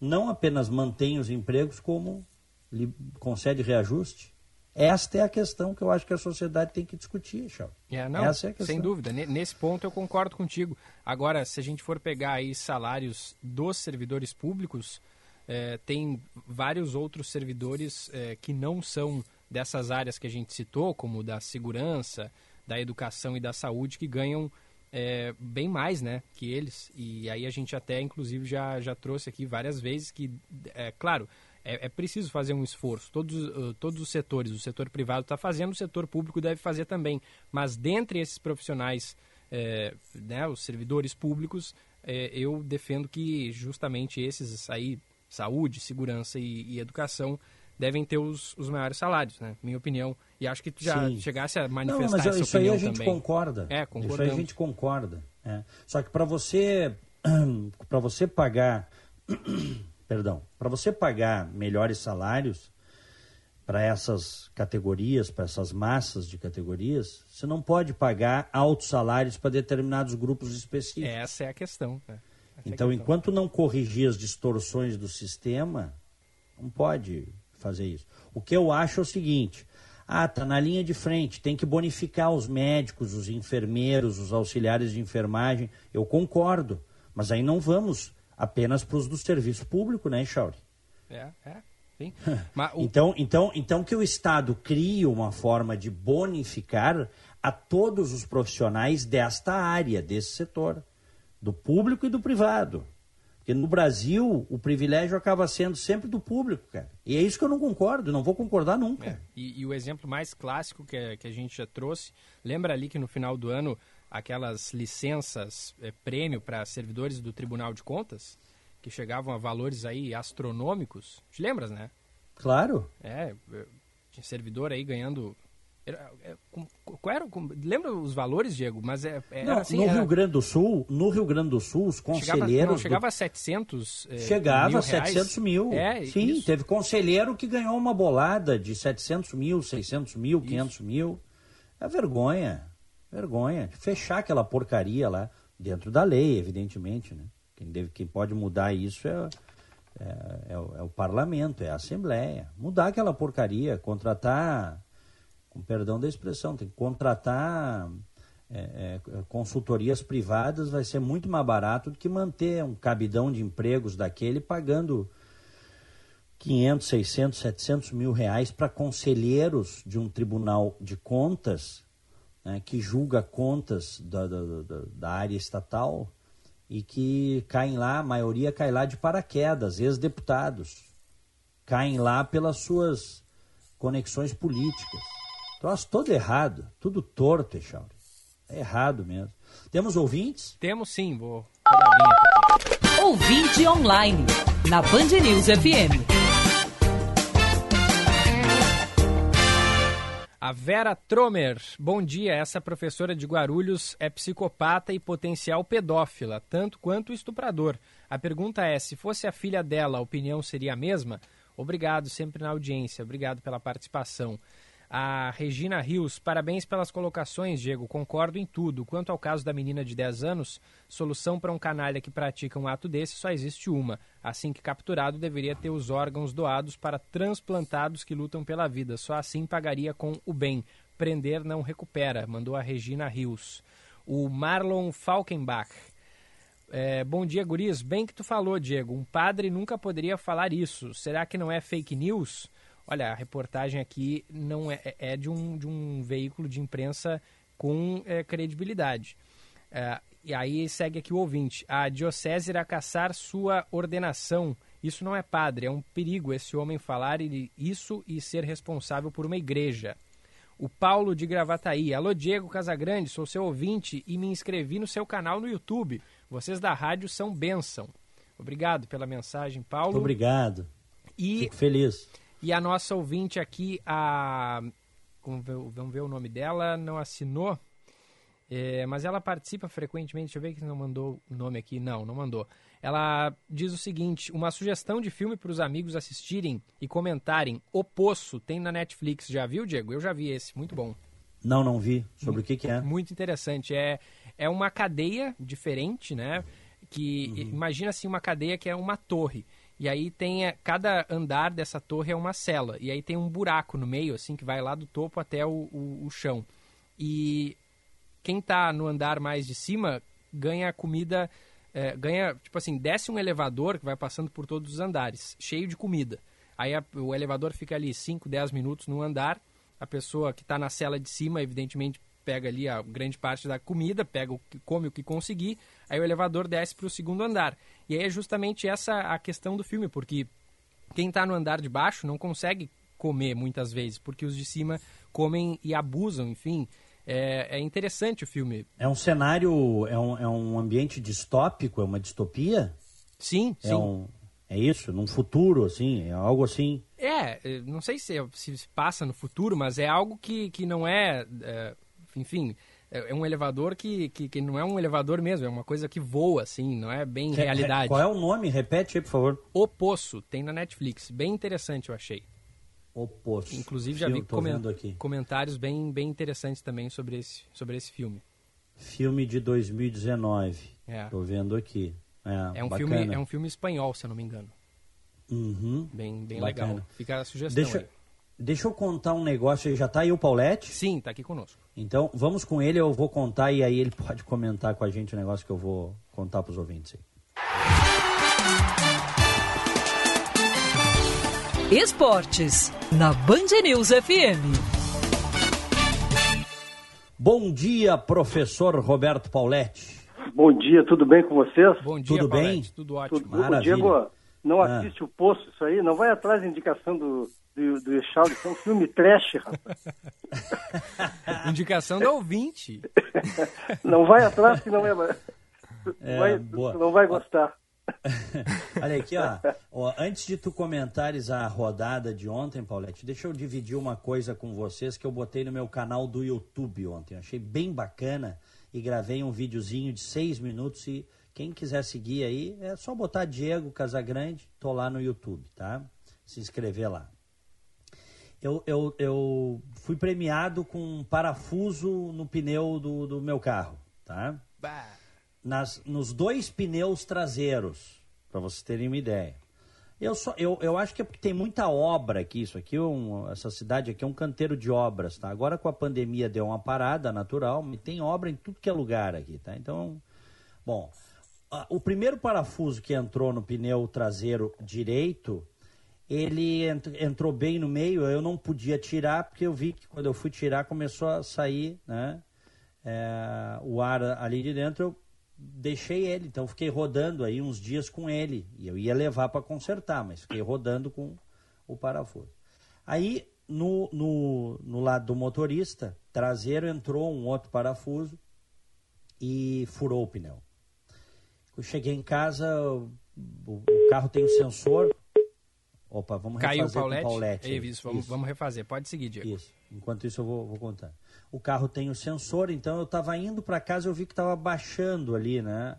não apenas mantém os empregos, como concede reajuste. Esta é a questão que eu acho que a sociedade tem que discutir, Chau. É, não, Essa é a sem dúvida. Nesse ponto eu concordo contigo. Agora, se a gente for pegar aí salários dos servidores públicos, é, tem vários outros servidores é, que não são dessas áreas que a gente citou, como da segurança, da educação e da saúde, que ganham é, bem mais né, que eles. E aí a gente até, inclusive, já, já trouxe aqui várias vezes que, é, claro, é, é preciso fazer um esforço. Todos, uh, todos os setores, o setor privado está fazendo, o setor público deve fazer também. Mas dentre esses profissionais, é, né, os servidores públicos, é, eu defendo que justamente esses aí saúde, segurança e, e educação devem ter os, os maiores salários, né? Minha opinião. E acho que tu já Sim. chegasse a manifestar Não, mas essa isso aí a gente também. concorda. É, concordamos. Isso aí a gente concorda. É. Só que para você para você pagar perdão, para você pagar melhores salários para essas categorias, para essas massas de categorias, você não pode pagar altos salários para determinados grupos específicos. Essa é a questão. Né? Então, enquanto não corrigir as distorções do sistema, não pode fazer isso. O que eu acho é o seguinte: ah, tá na linha de frente, tem que bonificar os médicos, os enfermeiros, os auxiliares de enfermagem. Eu concordo, mas aí não vamos apenas para os do serviço público, né, Chauri? É, é. Sim. o... então, então, então que o Estado crie uma forma de bonificar a todos os profissionais desta área, desse setor do público e do privado. Porque no Brasil, o privilégio acaba sendo sempre do público, cara. E é isso que eu não concordo, não vou concordar nunca. É. E, e, o exemplo mais clássico que, que a gente já trouxe, lembra ali que no final do ano, aquelas licenças é, prêmio para servidores do Tribunal de Contas, que chegavam a valores aí astronômicos, te lembras, né? Claro. É, tinha servidor aí ganhando é, qual era, lembra os valores, Diego? Mas é, é não, assim, no era... Rio Grande do Sul, no Rio Grande do Sul, os conselheiros chegava, não, chegava a 700 é, Chegava mil a 700 mil. É, Sim, isso. teve conselheiro que ganhou uma bolada de 700 mil, 600 mil, 500 isso. mil. É vergonha, vergonha. Fechar aquela porcaria lá, dentro da lei, evidentemente, né? Quem, deve, quem pode mudar isso é, é, é, o, é o parlamento, é a Assembleia. Mudar aquela porcaria, contratar com perdão da expressão, tem que contratar é, é, consultorias privadas, vai ser muito mais barato do que manter um cabidão de empregos daquele pagando 500, 600, 700 mil reais para conselheiros de um tribunal de contas né, que julga contas da, da, da, da área estatal e que caem lá, a maioria cai lá de paraquedas, ex-deputados. Caem lá pelas suas conexões políticas. Troço todo errado, tudo torto, Echauri. É errado mesmo. Temos ouvintes? Temos sim, vou Ouvinte online, na Band News FM. A Vera Tromer, bom dia. Essa professora de Guarulhos é psicopata e potencial pedófila, tanto quanto estuprador. A pergunta é: se fosse a filha dela, a opinião seria a mesma? Obrigado sempre na audiência, obrigado pela participação. A Regina Rios, parabéns pelas colocações, Diego. Concordo em tudo. Quanto ao caso da menina de 10 anos, solução para um canalha que pratica um ato desse só existe uma. Assim que capturado, deveria ter os órgãos doados para transplantados que lutam pela vida. Só assim pagaria com o bem. Prender não recupera, mandou a Regina Rios. O Marlon Falkenbach. É, bom dia, Guris. Bem que tu falou, Diego. Um padre nunca poderia falar isso. Será que não é fake news? Olha, a reportagem aqui não é, é de, um, de um veículo de imprensa com é, credibilidade. É, e aí segue aqui o ouvinte. A diocese irá caçar sua ordenação. Isso não é padre, é um perigo esse homem falar isso e ser responsável por uma igreja. O Paulo de Gravataí. Alô, Diego Casagrande, sou seu ouvinte e me inscrevi no seu canal no YouTube. Vocês da rádio são bênção. Obrigado pela mensagem, Paulo. Obrigado. E, Fico feliz. E a nossa ouvinte aqui, a. Vamos ver, o nome dela, não assinou. É, mas ela participa frequentemente. Deixa eu ver que não mandou o nome aqui. Não, não mandou. Ela diz o seguinte: uma sugestão de filme para os amigos assistirem e comentarem. O Poço tem na Netflix. Já viu, Diego? Eu já vi esse. Muito bom. Não, não vi. Sobre o que, que é? Muito interessante. É, é uma cadeia diferente, né? Que uhum. imagina assim uma cadeia que é uma torre. E aí tem é, cada andar dessa torre é uma cela. E aí tem um buraco no meio, assim, que vai lá do topo até o, o, o chão. E quem está no andar mais de cima ganha comida, é, ganha, tipo assim, desce um elevador que vai passando por todos os andares, cheio de comida. Aí a, o elevador fica ali 5, 10 minutos no andar, a pessoa que está na cela de cima, evidentemente, pega ali a grande parte da comida, pega o que come o que conseguir, aí o elevador desce para o segundo andar. E aí é justamente essa a questão do filme, porque quem está no andar de baixo não consegue comer muitas vezes, porque os de cima comem e abusam, enfim. É, é interessante o filme. É um cenário, é um, é um ambiente distópico, é uma distopia? Sim, é sim. Um, é isso, num futuro, assim, é algo assim. É, não sei se, se passa no futuro, mas é algo que, que não é, é enfim, é, é um elevador que, que, que, não é um elevador mesmo, é uma coisa que voa, assim, não é bem que, realidade. Qual é o nome? Repete aí, por favor. O Poço, tem na Netflix. Bem interessante, eu achei. O Poço. Inclusive já vi coment comentários bem, bem interessantes também sobre esse, sobre esse filme. Filme de 2019. É. Tô vendo aqui. É, é, um filme, é um filme espanhol, se eu não me engano. Uhum. Bem, bem legal. Fica a sugestão deixa, aí. Deixa eu contar um negócio aí. Já tá aí o Paulette? Sim, tá aqui conosco. Então, vamos com ele, eu vou contar e aí ele pode comentar com a gente o negócio que eu vou contar para os ouvintes aí. Esportes, na Band News FM. Bom dia, professor Roberto Pauletti. Bom dia, tudo bem com vocês? Bom dia, tudo Paulette, bem? Tudo ótimo. Tudo, Maravilha. Diego, não ah. assiste o Poço isso aí? Não vai atrás da indicação do, do, do Echaldo, isso é um filme trash, rapaz. indicação do ouvinte. não vai atrás que não é... é vai, não vai gostar. Olha aqui, ó. ó. Antes de tu comentares a rodada de ontem, Paulette, deixa eu dividir uma coisa com vocês que eu botei no meu canal do YouTube ontem. Eu achei bem bacana e gravei um videozinho de seis minutos e quem quiser seguir aí é só botar Diego Casagrande, tô lá no YouTube, tá? Se inscrever lá. Eu, eu, eu fui premiado com um parafuso no pneu do, do meu carro, tá? Bah nas, nos dois pneus traseiros, para vocês terem uma ideia. Eu, só, eu, eu acho que é porque tem muita obra aqui. Isso aqui, um, essa cidade aqui é um canteiro de obras, tá? Agora com a pandemia deu uma parada natural, mas tem obra em tudo que é lugar aqui, tá? Então, bom, o primeiro parafuso que entrou no pneu traseiro direito, ele ent, entrou bem no meio. Eu não podia tirar porque eu vi que quando eu fui tirar começou a sair, né? É, o ar ali de dentro. Eu deixei ele, então fiquei rodando aí uns dias com ele. E eu ia levar para consertar, mas fiquei rodando com o parafuso. Aí, no, no, no lado do motorista, traseiro entrou um outro parafuso e furou o pneu. Eu cheguei em casa, o, o carro tem o um sensor. Opa, vamos Caiu refazer o Paulette? Paulette. É isso, vamos, isso. vamos refazer. Pode seguir, Diego. Isso. Enquanto isso eu vou, vou contar o carro tem o sensor, então eu estava indo para casa eu vi que estava baixando ali, né,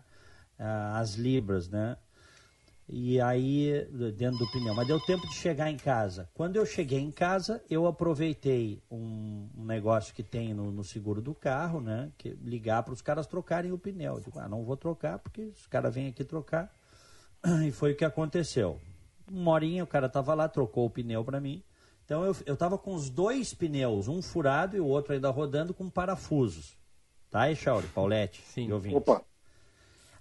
as libras, né, e aí dentro do pneu. Mas deu tempo de chegar em casa. Quando eu cheguei em casa, eu aproveitei um, um negócio que tem no, no, seguro do carro, né, que ligar para os caras trocarem o pneu. Eu digo, ah, não vou trocar porque os caras vêm aqui trocar. E foi o que aconteceu. Uma horinha o cara estava lá, trocou o pneu para mim. Então eu, eu tava com os dois pneus, um furado e o outro ainda rodando com parafusos. Tá, Echauri, Paulette Sim. Opa.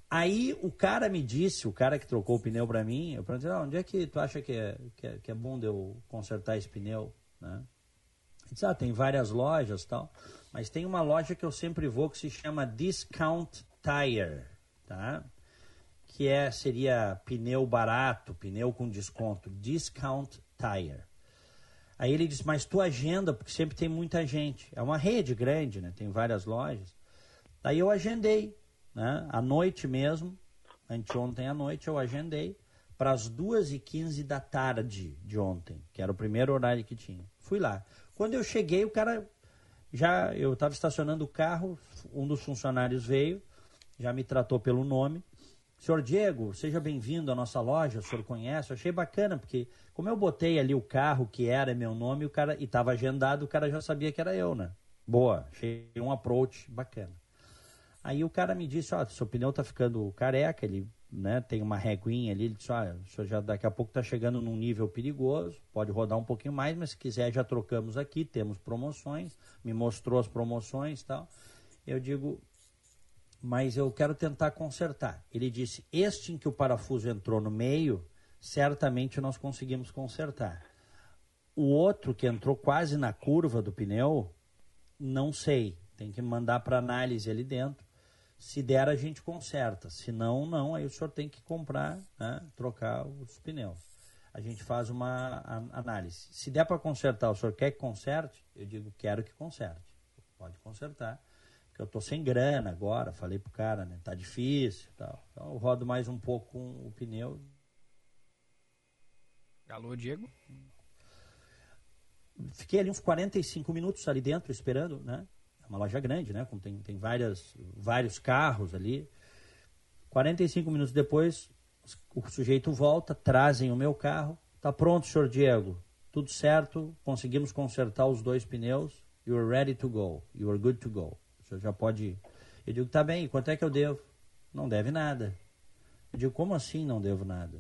Aí o cara me disse, o cara que trocou o pneu para mim, eu perguntei, ah, onde é que tu acha que é, que é, que é bom de eu consertar esse pneu? Né? Ele disse, ah, tem várias lojas tal, mas tem uma loja que eu sempre vou que se chama Discount Tire, tá? Que é, seria pneu barato, pneu com desconto, Discount Tire. Aí ele disse, mas tu agenda, porque sempre tem muita gente. É uma rede grande, né? Tem várias lojas. Aí eu agendei, né? À noite mesmo, anteontem à noite, eu agendei para as 2h15 da tarde de ontem, que era o primeiro horário que tinha. Fui lá. Quando eu cheguei, o cara já eu estava estacionando o carro, um dos funcionários veio, já me tratou pelo nome. Senhor Diego, seja bem-vindo à nossa loja, o senhor conhece? Eu achei bacana, porque como eu botei ali o carro que era meu nome, o cara e estava agendado, o cara já sabia que era eu, né? Boa, achei um approach bacana. Aí o cara me disse, ó, oh, seu pneu tá ficando careca, ele né, tem uma reguinha ali, ele disse, olha, o senhor já daqui a pouco está chegando num nível perigoso, pode rodar um pouquinho mais, mas se quiser já trocamos aqui, temos promoções, me mostrou as promoções e tal. Eu digo, mas eu quero tentar consertar. Ele disse, este em que o parafuso entrou no meio, certamente nós conseguimos consertar. O outro que entrou quase na curva do pneu, não sei, tem que mandar para análise ali dentro se der, a gente conserta. Se não, não, aí o senhor tem que comprar, né, trocar os pneus. A gente faz uma análise. Se der para consertar, o senhor quer que conserte? Eu digo, quero que conserte. Pode consertar. Porque eu estou sem grana agora, falei pro cara, né? Tá difícil tal. Então eu rodo mais um pouco com o pneu. Alô, Diego? Fiquei ali uns 45 minutos ali dentro esperando, né? uma loja grande, né? Tem, tem várias, vários carros ali. 45 minutos depois, o sujeito volta, trazem o meu carro. Tá pronto, senhor Diego. Tudo certo, conseguimos consertar os dois pneus. You are ready to go. You are good to go. Senhor já pode ir. Eu digo, tá bem, quanto é que eu devo? Não deve nada. Eu digo, como assim não devo nada?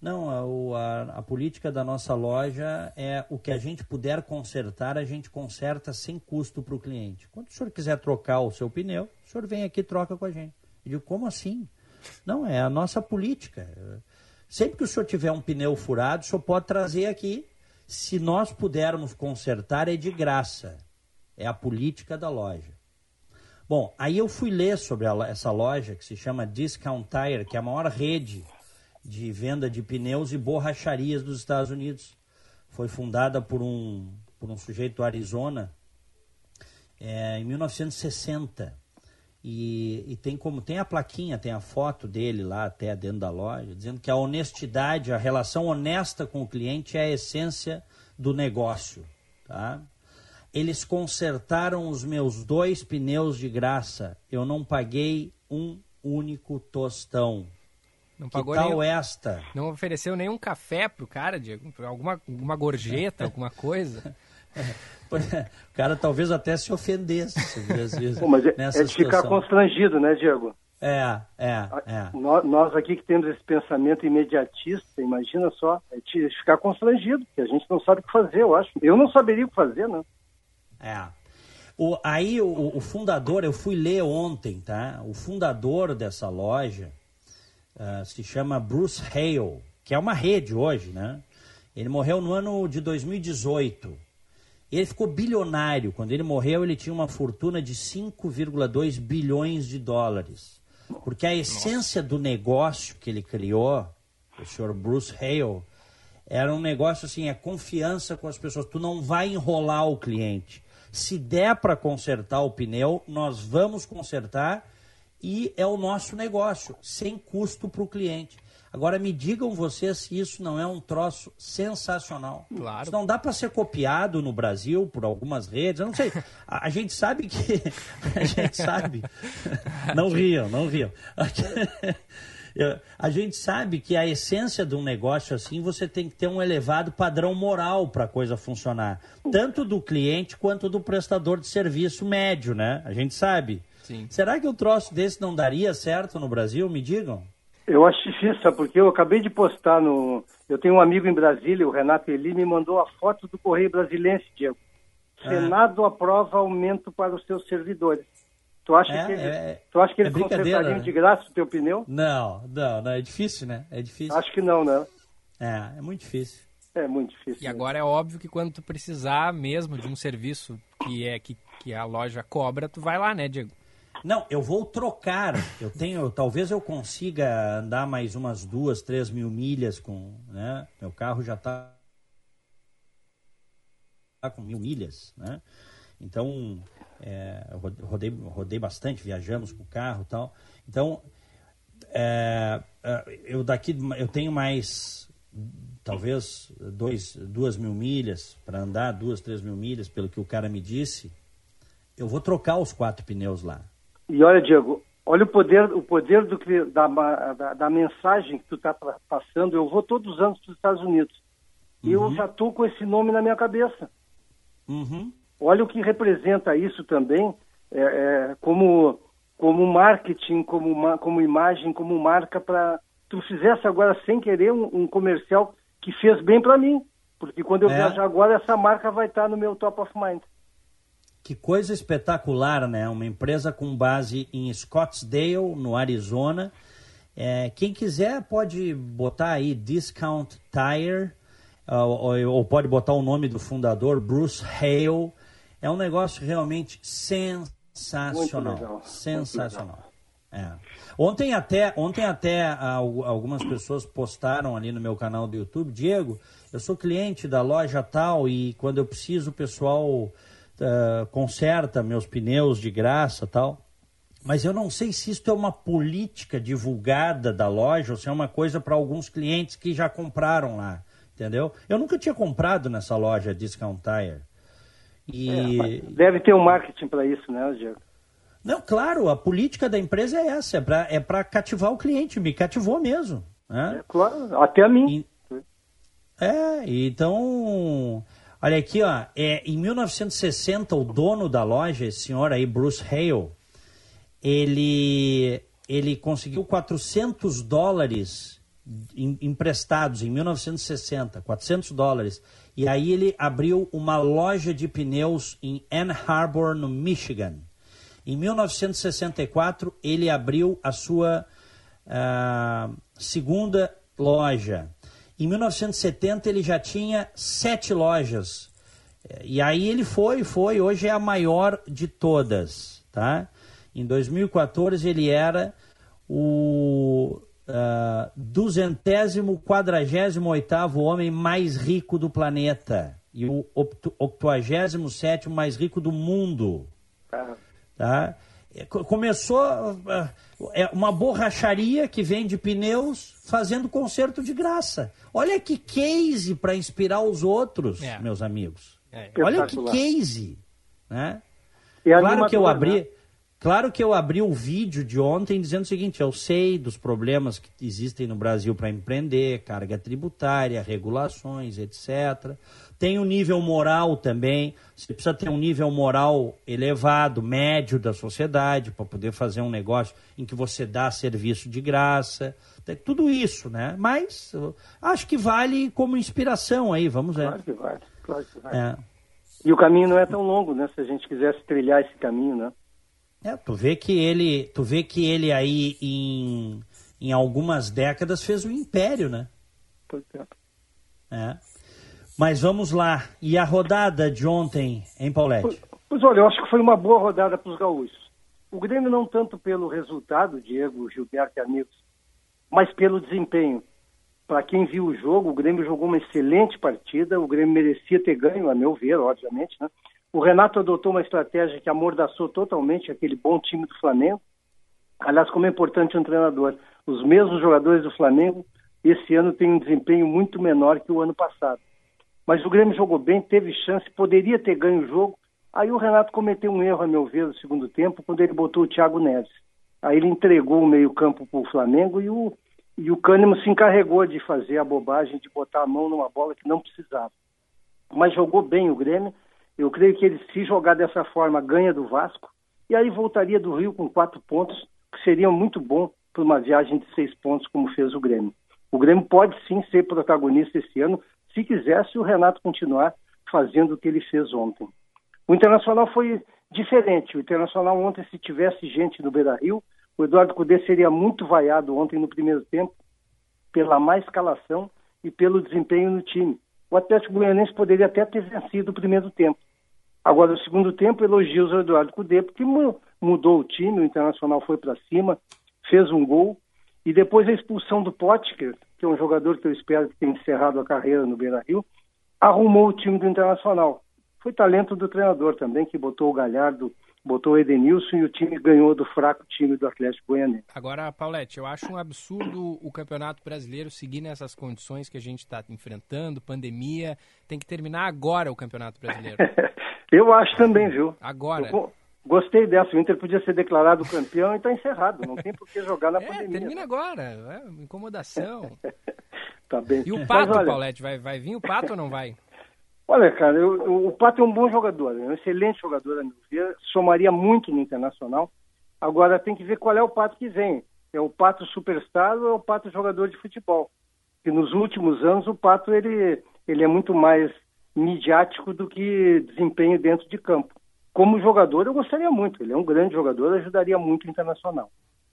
Não, a, a, a, política da nossa loja é o que a gente puder consertar, a gente conserta sem custo para o cliente. Quando o senhor quiser trocar o seu pneu, o senhor vem aqui e troca com a gente. Eu digo, como assim? Não, é a nossa política. Sempre que o senhor tiver um pneu furado, o senhor pode trazer aqui. Se nós pudermos consertar, é de graça. É a política da loja. Bom, aí eu fui ler sobre a, essa loja que se chama Discount Tire, que é a maior rede de venda de pneus e borracharias dos Estados Unidos. Foi fundada por um, por um sujeito do Arizona é, em 1960. E, e, tem como tem a plaquinha, tem a foto dele lá até dentro da loja, dizendo que a honestidade, a relação honesta com o cliente é a essência do negócio. Tá? Eles consertaram os meus dois pneus de graça. Eu não paguei um único tostão. Não pagou que tal nenhum, esta? Não ofereceu nenhum café pro cara, Diego? Alguma, alguma gorjeta, alguma coisa? O cara talvez até se ofendesse. Se Pô, mas é, é de ficar constrangido, né, Diego? É, é, é. Nós aqui que temos esse pensamento imediatista, imagina só, é de ficar constrangido, porque a gente não sabe o que fazer, eu acho. Eu não saberia o que fazer, né? É. O, aí o, o fundador, eu fui ler ontem, tá? O fundador dessa loja, uh, se chama Bruce Hale, que é uma rede hoje, né? Ele morreu no ano de 2018. Ele ficou bilionário. Quando ele morreu, ele tinha uma fortuna de 5,2 bilhões de dólares. Porque a essência Nossa. do negócio que ele criou, o senhor Bruce Hale, era um negócio assim, é confiança com as pessoas. Tu não vai enrolar o cliente. Se der para consertar o pneu, nós vamos consertar e é o nosso negócio, sem custo para o cliente. Agora me digam vocês se isso não é um troço sensacional. Claro. Isso não dá para ser copiado no Brasil por algumas redes. Eu não sei. A, a gente sabe que. A gente sabe. Não riam, não riam. A gente sabe que a essência de um negócio assim, você tem que ter um elevado padrão moral para a coisa funcionar. Tanto do cliente quanto do prestador de serviço médio, né? A gente sabe. Sim. Será que um troço desse não daria certo no Brasil? Me digam. Eu acho difícil, porque eu acabei de postar no. Eu tenho um amigo em Brasília, o Renato Eli, me mandou a foto do Correio Brasilense, Diego. Ah. Senado ah. aprova aumento para os seus servidores. Tu acha É, que, eles- é- tu acha que é eles brincadeira, consertariam né? de graça o teu pneu? Não, não, não, é difícil, né? É difícil. Acho que não, né? É, é muito difícil. É muito difícil. E agora é óbvio que quando tu precisar mesmo de um serviço que é que, que a loja cobra, tu vai lá, né, Diego? Não, eu vou trocar. Eu tenho, talvez eu consiga andar mais umas duas, três mil milhas com, né? Meu carro já está com mil milhas, né? Então, é, rodei, rodei bastante, viajamos com o carro e tal. Então, é, é, eu daqui, eu tenho mais, talvez, dois, duas mil milhas para andar, duas, três mil milhas, pelo que o cara me disse. Eu vou trocar os quatro pneus lá. E olha, Diego, olha o poder, o poder do que, da, da, da mensagem que tu está passando. Eu vou todos os anos para os Estados Unidos. E eu já estou com esse nome na minha cabeça. Uhum. Olha o que representa isso também é, é, como, como marketing, como, como imagem, como marca para tu fizesse agora sem querer um, um comercial que fez bem para mim. Porque quando eu É. viajar agora, essa marca vai estar no meu top of mind. Que coisa espetacular, né? Uma empresa com base em Scottsdale, no Arizona. É, quem quiser pode botar aí Discount Tire, ah, ou, ou pode botar o nome do fundador, Bruce Hale. É um negócio realmente sensacional. Sensacional. É. Ontem até, ontem até al- algumas pessoas postaram ali no meu canal do YouTube, Diego, eu sou cliente da loja tal e quando eu preciso o pessoal ah, conserta meus pneus de graça tal. Mas eu não sei se isso é uma política divulgada da loja ou se é uma coisa para alguns clientes que já compraram lá, entendeu? Eu nunca tinha comprado nessa loja Discount Tire. E É, Deve ter um marketing para isso, né, Diego? não, claro, a política da empresa é essa, é para é cativar o cliente, me cativou mesmo. Né? Claro, até a mim. É, então, olha aqui, ó, é, em 1960 o dono da loja, esse senhor aí, Bruce Hale, ele, ele conseguiu 400 dólares em- emprestados em 1960, 400 dólares. E aí ele abriu uma loja de pneus em Ann Arbor, no Michigan. Em 1964, ele abriu a sua ah, segunda loja. Em 1970, ele já tinha sete lojas. E aí ele foi, foi, hoje é a maior de todas, tá? Em 2014, ele era o ah, duzentésimo, quadragésimo oitavo homem mais rico do planeta e o octuagésimo sétimo mais rico do mundo. Tá? É, co- Começou é uma borracharia que vende pneus fazendo conserto de graça. Olha que case para inspirar os outros, É. meus amigos. É. Olha que case, né? Claro que eu abri, né? Claro que eu abri o vídeo de ontem dizendo o seguinte: eu sei dos problemas que existem no Brasil para empreender, carga tributária, regulações, etc. Tem o nível moral também. Você precisa ter um nível moral elevado, médio da sociedade, para poder fazer um negócio em que você dá serviço de graça. Tem Tudo isso, né? Mas acho que vale como inspiração aí, vamos ver. Claro que vai, claro que vai. É. E o caminho não é tão longo, né? Se a gente quisesse trilhar esse caminho, né? É, tu vê que ele, tu vê que ele aí em, em algumas décadas fez um império, né? Pois é. É. Mas vamos lá. E a rodada de ontem, hein, Paulette? Pois olha, eu acho que foi uma boa rodada para os gaúchos. O Grêmio não tanto pelo resultado, Diego, Gilberto e amigos, mas pelo desempenho. Para quem viu o jogo, o Grêmio jogou uma excelente partida, o Grêmio merecia ter ganho, a meu ver, obviamente. Né? O Renato adotou uma estratégia que amordaçou totalmente aquele bom time do Flamengo. Aliás, como é importante um treinador. Os mesmos jogadores do Flamengo, esse ano, têm um desempenho muito menor que o ano passado. Mas o Grêmio jogou bem, teve chance, poderia ter ganho o jogo. Aí o Renato cometeu um erro, a meu ver, no segundo tempo, quando ele botou o Thiago Neves. Aí ele entregou o meio-campo para o Flamengo e o, e o se encarregou de fazer a bobagem de botar a mão numa bola que não precisava. Mas jogou bem o Grêmio. Eu creio que ele, se jogar dessa forma, ganha do Vasco. E aí voltaria do Rio com quatro pontos, que seria muito bom para uma viagem de seis pontos, como fez o Grêmio. O Grêmio pode sim ser protagonista esse ano, se quiser, se o Renato continuar fazendo o que ele fez ontem. O Internacional foi diferente. O Internacional ontem, se tivesse gente no Beira-Rio, o Eduardo Cudê seria muito vaiado ontem no primeiro tempo pela má escalação e pelo desempenho no time. O Atlético Goianense poderia até ter vencido o primeiro tempo. Agora, no segundo tempo, elogios ao Eduardo Cudê, porque mudou o time, o Internacional foi para cima, fez um gol, e depois a expulsão do Potker, que é um jogador que eu espero que tenha encerrado a carreira no Beira-Rio, arrumou o time do Internacional. Foi talento do treinador também, que botou o Galhardo botou o Edenilson e o time ganhou do fraco time do Atlético Goianiense. Agora, Paulette, eu acho um absurdo o Campeonato Brasileiro seguir nessas condições que a gente está enfrentando, pandemia. Tem que terminar agora o Campeonato Brasileiro. eu acho também, viu? Agora. Eu, gostei dessa. O Inter podia ser declarado campeão e está encerrado. Não tem por que jogar na é, pandemia. Termina agora. É, incomodação. tá bem. E o Pato, olha... Paulette, vai, vai vir o Pato ou não vai? Olha, cara, eu, o Pato é um bom jogador, é um excelente jogador, a meu ver, somaria muito no Internacional. Agora tem que ver qual é o Pato que vem. É o Pato superstar ou é o Pato jogador de futebol? Que nos últimos anos o Pato ele, ele é muito mais midiático do que desempenho dentro de campo. Como jogador, eu gostaria muito. Ele é um grande jogador, ajudaria muito o Internacional.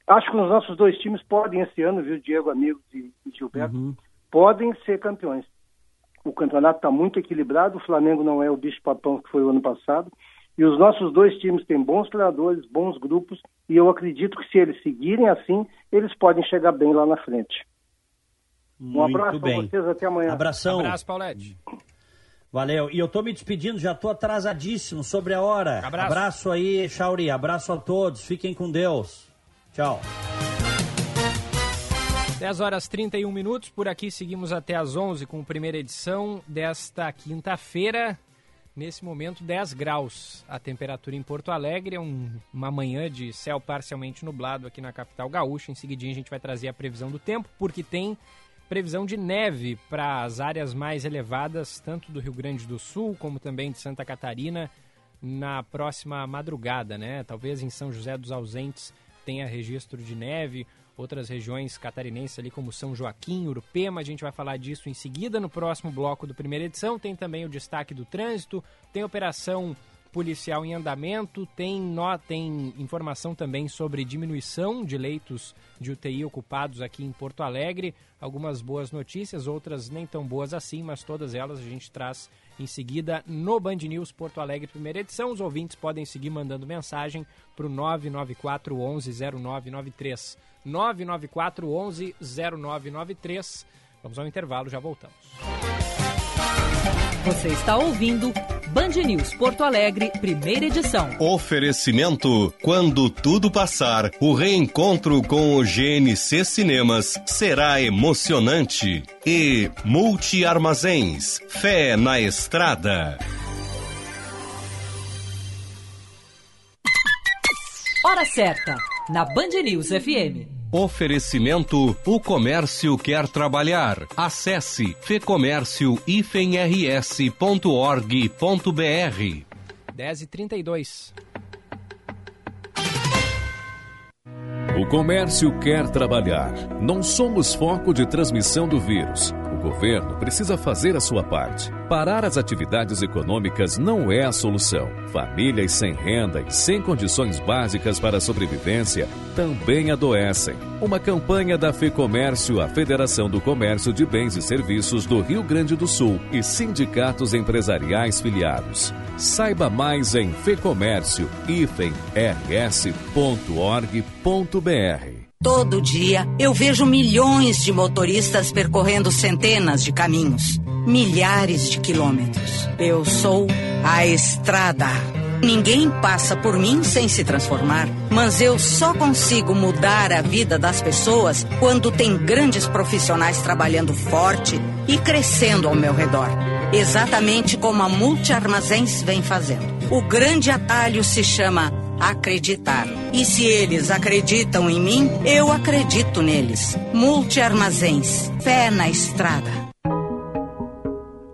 Acho que os nossos dois times podem esse ano, viu, Diego, amigos e, Gilberto, uhum. podem ser campeões o campeonato está muito equilibrado, o Flamengo não é o bicho-papão que foi o ano passado, e os nossos dois times têm bons treinadores, bons grupos, e eu acredito que se eles seguirem assim, eles podem chegar bem lá na frente. Muito um abraço bem. para vocês, até amanhã. Abração. Abraço, Paulette. Valeu. E eu tô me despedindo, já tô atrasadíssimo sobre a hora. Abraço. Abraço aí, Chauri. Abraço a todos. Fiquem com Deus. Tchau. 10 horas 31 minutos, por aqui seguimos até às 11 com a primeira edição desta quinta-feira. Nesse momento, 10 graus a temperatura em Porto Alegre. É um, uma manhã de céu parcialmente nublado aqui na capital gaúcha. Em seguidinho a gente vai trazer a previsão do tempo, porque tem previsão de neve para as áreas mais elevadas, tanto do Rio Grande do Sul como também de Santa Catarina, na próxima madrugada, né? Talvez em São José dos Ausentes tenha registro de neve outras regiões catarinenses ali como São Joaquim, Urupema, a gente vai falar disso em seguida no próximo bloco do primeira edição. Tem também o destaque do trânsito, tem operação policial em andamento, tem, no, tem informação também sobre diminuição de leitos de UTI ocupados aqui em Porto Alegre. Algumas boas notícias, outras nem tão boas assim, mas todas elas a gente traz em seguida no Band News Porto Alegre, primeira edição. Os ouvintes podem seguir mandando mensagem para o 994 11 0993. 994 11 0993. Vamos ao intervalo, já voltamos. Você está ouvindo Band News Porto Alegre, primeira edição. Oferecimento: quando tudo passar, o reencontro com o GNC Cinemas será emocionante. E Multi Armazéns, fé na estrada. Hora certa, na Band News FM. Oferecimento: o comércio quer trabalhar. Acesse fecomércio-rs.org.br. 10 e 32 O comércio quer trabalhar. Não somos foco de transmissão do vírus governo precisa fazer a sua parte. Parar as atividades econômicas não é a solução. Famílias sem renda e sem condições básicas para a sobrevivência também adoecem. Uma campanha da FEComércio, a Federação do Comércio de Bens e Serviços do Rio Grande do Sul e sindicatos empresariais filiados. Saiba mais em fecomércio-rs.org.br. Todo dia eu vejo milhões de motoristas percorrendo centenas de caminhos, milhares de quilômetros. Eu sou a estrada. Ninguém passa por mim sem se transformar, mas eu só consigo mudar a vida das pessoas quando tem grandes profissionais trabalhando forte e crescendo ao meu redor. Exatamente como a Multi Armazéns vem fazendo. O grande atalho se chama acreditar. E se eles acreditam em mim, eu acredito neles. Multi Armazéns. Fé na estrada.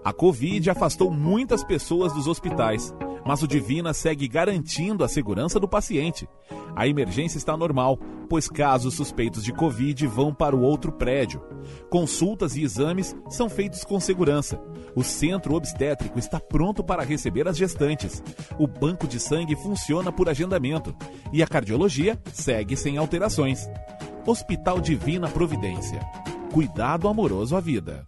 A Covid afastou muitas pessoas dos hospitais mas o Divina segue garantindo a segurança do paciente. A emergência está normal, pois casos suspeitos de Covid vão para o outro prédio. Consultas e exames são feitos com segurança. O centro obstétrico está pronto para receber as gestantes. O banco de sangue funciona por agendamento. E a cardiologia segue sem alterações. Hospital Divina Providência. Cuidado amoroso à vida.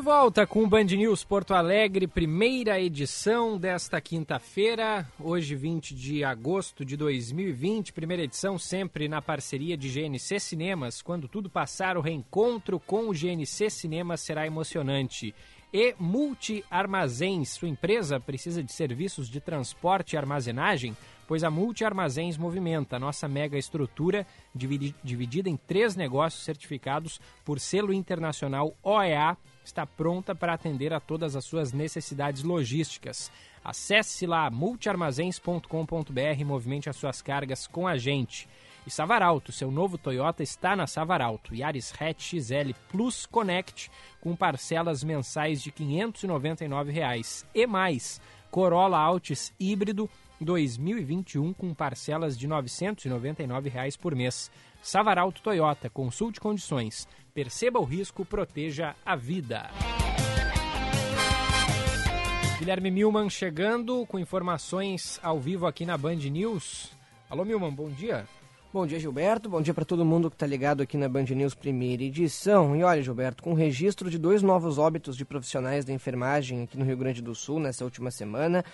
De volta com o Band News Porto Alegre, primeira edição desta quinta-feira, hoje 20 de agosto de 2020, primeira edição sempre na parceria de GNC Cinemas. Quando tudo passar, o reencontro com o GNC Cinemas será emocionante. E Multi Armazéns, sua empresa precisa de serviços de transporte e armazenagem? Pois a Multi Armazéns movimenta a nossa mega estrutura dividida em três negócios certificados por selo internacional OEA está pronta para atender a todas as suas necessidades logísticas. Acesse lá multiarmazéns.com.br e movimente as suas cargas com a gente. E Savaralto, seu novo Toyota está na Savaralto. Yaris Hatch XL Plus Connect com parcelas mensais de 599 reais. e mais. Corolla Altis híbrido 2021 com parcelas de 999 reais por mês. Savaralto Toyota, consulte condições. Perceba o risco, proteja a vida. Guilherme Milman chegando com informações ao vivo aqui na Band News. Alô, Milman, bom dia. Bom dia, Gilberto. Bom dia para todo mundo que está ligado aqui na Band News primeira edição. E olha, Gilberto, com registro de dois novos óbitos de profissionais da enfermagem aqui no Rio Grande do Sul nessa última semana,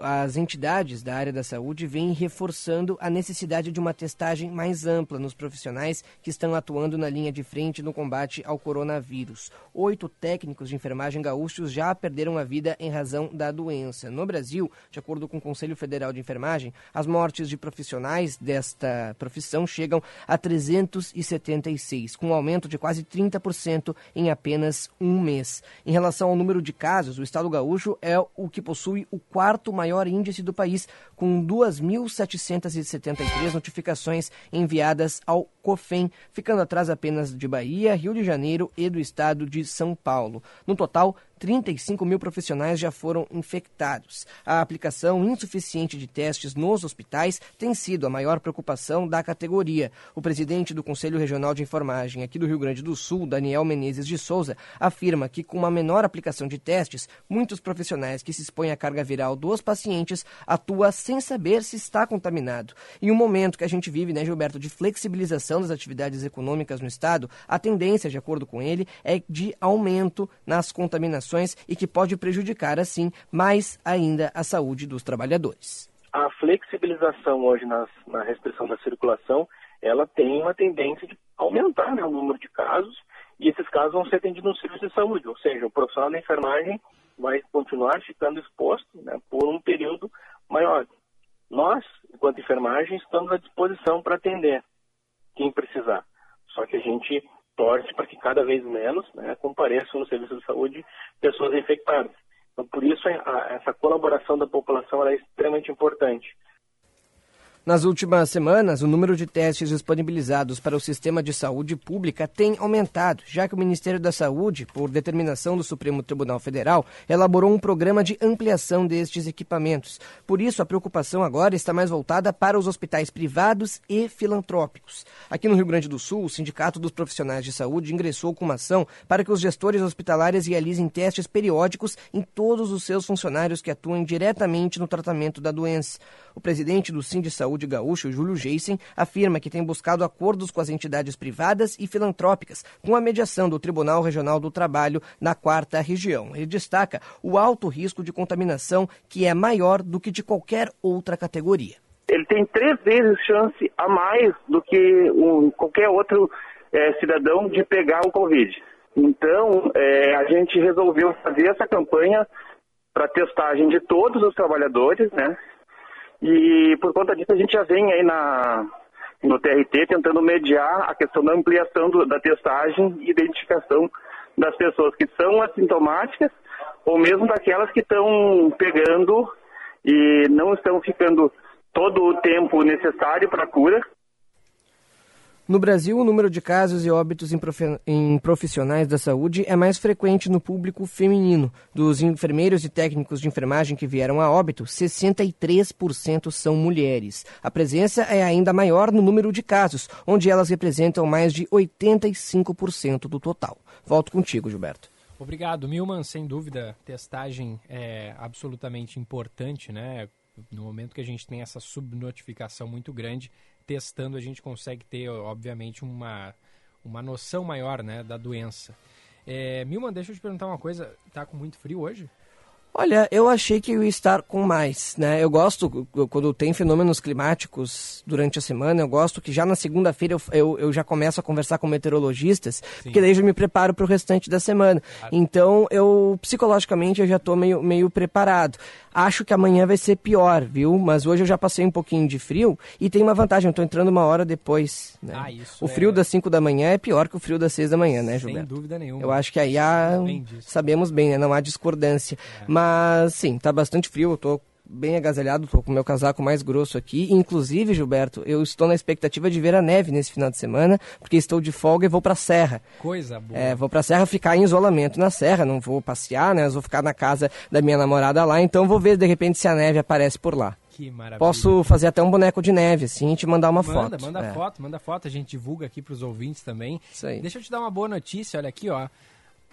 as entidades da área da saúde vêm reforçando a necessidade de uma testagem mais ampla nos profissionais que estão atuando na linha de frente no combate ao coronavírus. Oito técnicos de enfermagem gaúchos já perderam a vida em razão da doença. No Brasil, de acordo com o Conselho Federal de Enfermagem, as mortes de profissionais desta profissão chegam a 376, com um aumento de quase 30% em apenas um mês. Em relação ao número de casos, o estado gaúcho é o que possui o quarto maior índice do país, com 2.773 notificações enviadas ao COFEM, ficando atrás apenas de Bahia, Rio de Janeiro e do estado de São Paulo. No total, 35 mil profissionais já foram infectados. A aplicação insuficiente de testes nos hospitais tem sido a maior preocupação da categoria. O presidente do Conselho Regional de Enfermagem aqui do Rio Grande do Sul, Daniel Menezes de Souza, afirma que com uma menor aplicação de testes, muitos profissionais que se expõem à carga viral dos pacientes atuam sem saber se está contaminado. Em um momento que a gente vive, né, Gilberto, de flexibilização das atividades econômicas no Estado, a tendência, de acordo com ele, é de aumento nas contaminações e que pode prejudicar, assim, mais ainda a saúde dos trabalhadores. A flexibilização hoje na restrição da circulação, ela tem uma tendência de aumentar né, o número de casos e esses casos vão ser atendidos no serviço de saúde, ou seja, o profissional da enfermagem vai continuar ficando exposto né, por um período maior. Nós, enquanto enfermagem, estamos à disposição para atender quem precisar. Só que a gente torce para que cada vez menos né, compareçam no serviço de saúde pessoas infectadas. Então, por isso, a, essa colaboração da população é extremamente importante. Nas últimas semanas, o número de testes disponibilizados para o sistema de saúde pública tem aumentado, já que o Ministério da Saúde, por determinação do Supremo Tribunal Federal, elaborou um programa de ampliação destes equipamentos. Por isso, a preocupação agora está mais voltada para os hospitais privados e filantrópicos. Aqui no Rio Grande do Sul, o Sindicato dos Profissionais de Saúde ingressou com uma ação para que os gestores hospitalares realizem testes periódicos em todos os seus funcionários que atuam diretamente no tratamento da doença. O presidente do Sindicato Saúde Saúde Gaúcho, Júlio Geisen, afirma que tem buscado acordos com as entidades privadas e filantrópicas, com a mediação do Tribunal Regional do Trabalho na quarta região. Ele destaca o alto risco de contaminação, que é maior do que de qualquer outra categoria. Ele tem três vezes chance a mais do que um, qualquer outro é, cidadão de pegar o Covid. Então, é, a gente resolveu fazer essa campanha para testagem de todos os trabalhadores, né? E por conta disso a gente já vem aí na, no TRT tentando mediar a questão da ampliação do, da testagem e identificação das pessoas que são assintomáticas ou mesmo daquelas que estão pegando e não estão ficando todo o tempo necessário para a cura. No Brasil, o número de casos e óbitos em profissionais da saúde é mais frequente no público feminino. Dos enfermeiros e técnicos de enfermagem que vieram a óbito, 63% são mulheres. A presença é ainda maior no número de casos, onde elas representam mais de 85% do total. Volto contigo, Gilberto. Obrigado, Milman. Sem dúvida, testagem é absolutamente importante, né? No momento que a gente tem essa subnotificação muito grande, testando a gente consegue ter, obviamente, uma, uma noção maior né, da doença. É, Milman, deixa eu te perguntar uma coisa. Tá com muito frio hoje? Olha, eu achei que eu ia estar com mais, né? Eu gosto, quando tem fenômenos climáticos durante a semana, eu gosto que já na segunda-feira eu, eu, eu, já começo a conversar com meteorologistas, Sim. porque daí eu já me preparo para o restante da semana. Claro. Então, eu, psicologicamente, eu já estou meio, meio preparado. Acho que amanhã vai ser pior, viu? Mas hoje eu já passei um pouquinho de frio e tem uma vantagem, eu estou entrando uma hora depois. Né? Ah, o frio é... das 5 da manhã é pior que o frio das 6 da manhã, né, Gilberto? Sem dúvida nenhuma. Eu acho que aí há... sabemos bem, né? Não há discordância. É. Mas, sim, tá bastante frio, eu tô bem agasalhado, tô com o meu casaco mais grosso aqui. Inclusive, Gilberto, eu estou na expectativa de ver a neve nesse final de semana, porque estou de folga e vou pra serra. Coisa boa. É, vou pra serra ficar em isolamento na serra, não vou passear, né? Vou ficar na casa da minha namorada lá, então vou ver de repente se a neve aparece por lá. Que maravilha. Posso fazer até um boneco de neve, assim, e te mandar uma manda, foto. Manda, manda é. foto, manda foto, a gente divulga aqui pros ouvintes também. Isso aí. Deixa eu te dar uma boa notícia, olha aqui, ó.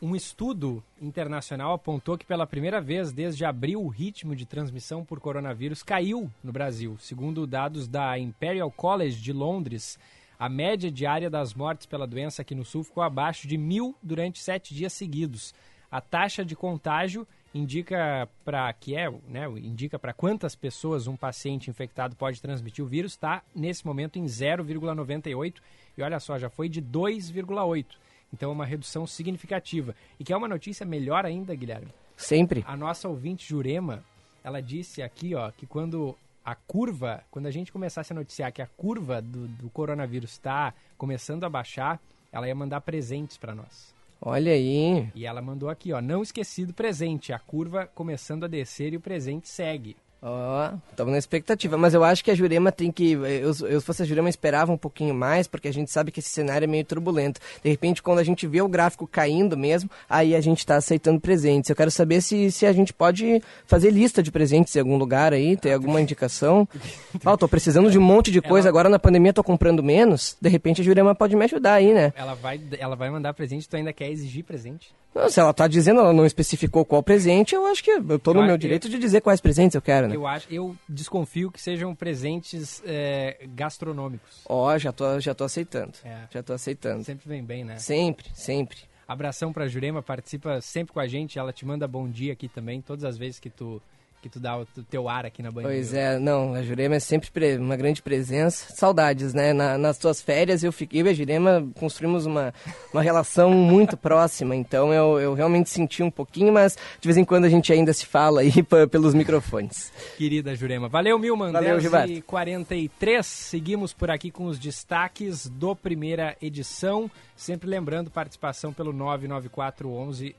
Um estudo internacional apontou que pela primeira vez desde abril o ritmo de transmissão por coronavírus caiu no Brasil. Segundo dados da Imperial College de Londres, a média diária das mortes pela doença aqui no sul ficou abaixo de mil durante sete dias seguidos. A taxa de contágio indica para que é, né, indica para quantas pessoas um paciente infectado pode transmitir o vírus, está nesse momento em 0,98 e olha só, já foi de 2,8. Então é uma redução significativa. E que é uma notícia melhor ainda, Guilherme. Sempre. A nossa ouvinte Jurema, ela disse aqui, ó, que quando a curva, quando a gente começasse a noticiar que a curva do, do coronavírus está começando a baixar, ela ia mandar presentes para nós. Olha aí. E ela mandou aqui, ó, não esquecido presente, a curva começando a descer e o presente segue. Ó, oh, estamos na expectativa, mas eu acho que a Jurema tem que. Eu, eu, se fosse a Jurema, esperava um pouquinho mais, porque a gente sabe que esse cenário é meio turbulento. De repente, quando a gente vê o gráfico caindo mesmo, aí a gente está aceitando presentes. Eu quero saber se, se a gente pode fazer lista de presentes em algum lugar aí, ter alguma indicação. Oh, tô precisando de um monte de coisa, agora na pandemia tô comprando menos. De repente a Jurema pode me ajudar aí, né? Ela vai, ela vai mandar presente, tu ainda quer exigir presente? Não, se ela está dizendo, ela não especificou qual presente, eu acho que eu estou no meu direito de dizer quais presentes eu quero, né? Eu, acho, eu desconfio que sejam presentes é, gastronômicos. Ó, oh, já tô, já tô aceitando. É. Já tô aceitando. Sempre vem bem, né? Sempre, sempre. Abração pra Jurema, participa sempre com a gente, ela te manda bom dia aqui também, todas as vezes que tu que tu dá o teu ar aqui na Band. Pois é, não, a Jurema é sempre uma grande presença. Saudades, né? Na, nas tuas férias eu fiquei, eu e a Jurema construímos uma, uma relação muito próxima, então eu, eu realmente senti um pouquinho, mas de vez em quando a gente ainda se fala aí pelos microfones. Querida Jurema. Valeu, Milman. Valeu, 10 Gilberto. e 43 Seguimos por aqui com os destaques do primeira edição. Sempre lembrando, participação pelo 994 11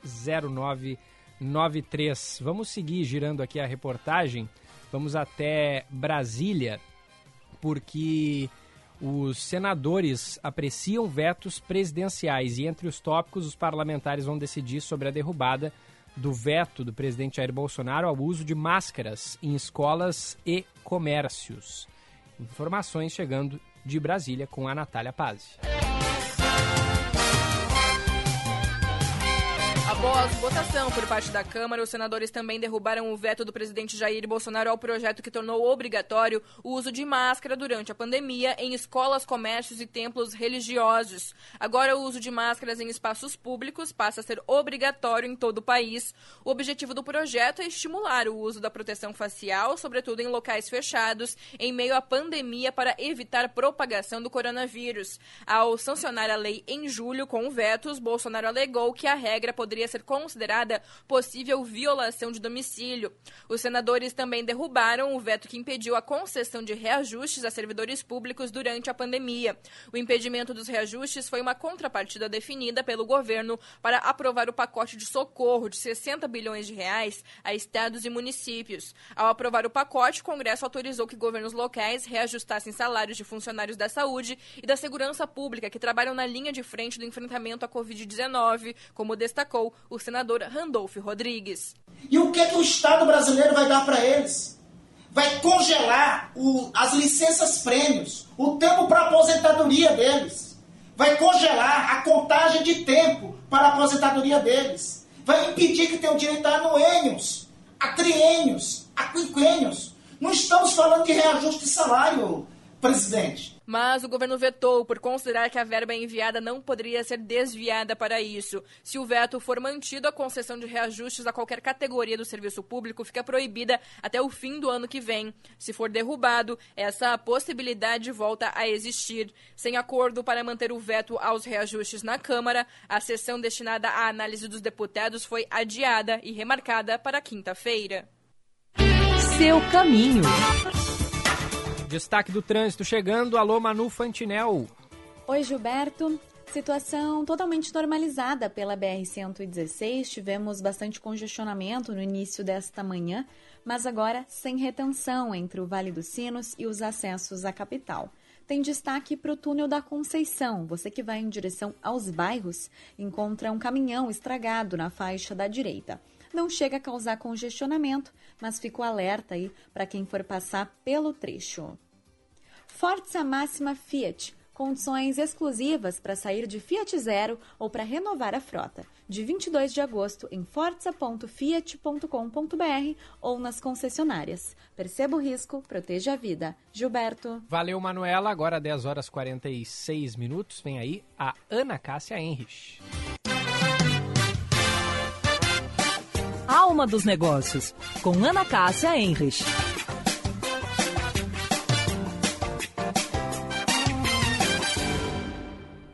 09 93. Vamos seguir girando aqui a reportagem. Vamos até Brasília, porque os senadores apreciam vetos presidenciais e entre os tópicos os parlamentares vão decidir sobre a derrubada do veto do presidente Jair Bolsonaro ao uso de máscaras em escolas e comércios. Informações chegando de Brasília com a Natália Pazzi. Após votação por parte da Câmara, os senadores também derrubaram o veto do presidente Jair Bolsonaro ao projeto que tornou obrigatório o uso de máscara durante a pandemia em escolas, comércios e templos religiosos. Agora, o uso de máscaras em espaços públicos passa a ser obrigatório em todo o país. O objetivo do projeto é estimular o uso da proteção facial, sobretudo em locais fechados, em meio à pandemia, para evitar propagação do coronavírus. Ao sancionar a lei em julho com vetos, Bolsonaro alegou que a regra poderia ser considerada possível violação de domicílio. Os senadores também derrubaram o veto que impediu a concessão de reajustes a servidores públicos durante a pandemia. O impedimento dos reajustes foi uma contrapartida definida pelo governo para aprovar o pacote de socorro de 60 bilhões de reais a estados e municípios. Ao aprovar o pacote, o Congresso autorizou que governos locais reajustassem salários de funcionários da saúde e da segurança pública que trabalham na linha de frente do enfrentamento à Covid-19, como destacou o senador Randolph Rodrigues. E o que, é que o Estado brasileiro vai dar para eles? Vai congelar o, as licenças prêmios, o tempo para aposentadoria deles. Vai congelar a contagem de tempo para a aposentadoria deles. Vai impedir que tenham direito a anuênios, a triênios, a quinquênios. Não estamos falando de reajuste de salário, presidente. Mas o governo vetou por considerar que a verba enviada não poderia ser desviada para isso. Se o veto for mantido, a concessão de reajustes a qualquer categoria do serviço público fica proibida até o fim do ano que vem. Se for derrubado, essa possibilidade volta a existir. Sem acordo para manter o veto aos reajustes na Câmara, a sessão destinada à análise dos deputados foi adiada e remarcada para quinta-feira. Seu caminho. Destaque do trânsito chegando. Alô, Manu Fantinel. Oi, Gilberto. Situação totalmente normalizada pela BR-116. Tivemos bastante congestionamento no início desta manhã, mas agora sem retenção entre o Vale dos Sinos e os acessos à capital. Tem destaque para o túnel da Conceição. Você que vai em direção aos bairros encontra um caminhão estragado na faixa da direita. Não chega a causar congestionamento, mas fico alerta aí para quem for passar pelo trecho. Forza Máxima Fiat. Condições exclusivas para sair de Fiat Zero ou para renovar a frota. De 22 de agosto em forza.fiat.com.br ou nas concessionárias. Perceba o risco, proteja a vida. Gilberto. Valeu, Manuela. Agora 10 horas 46 minutos. Vem aí a Ana Cássia Henrich. Alma dos Negócios, com Ana Cássia Henrich.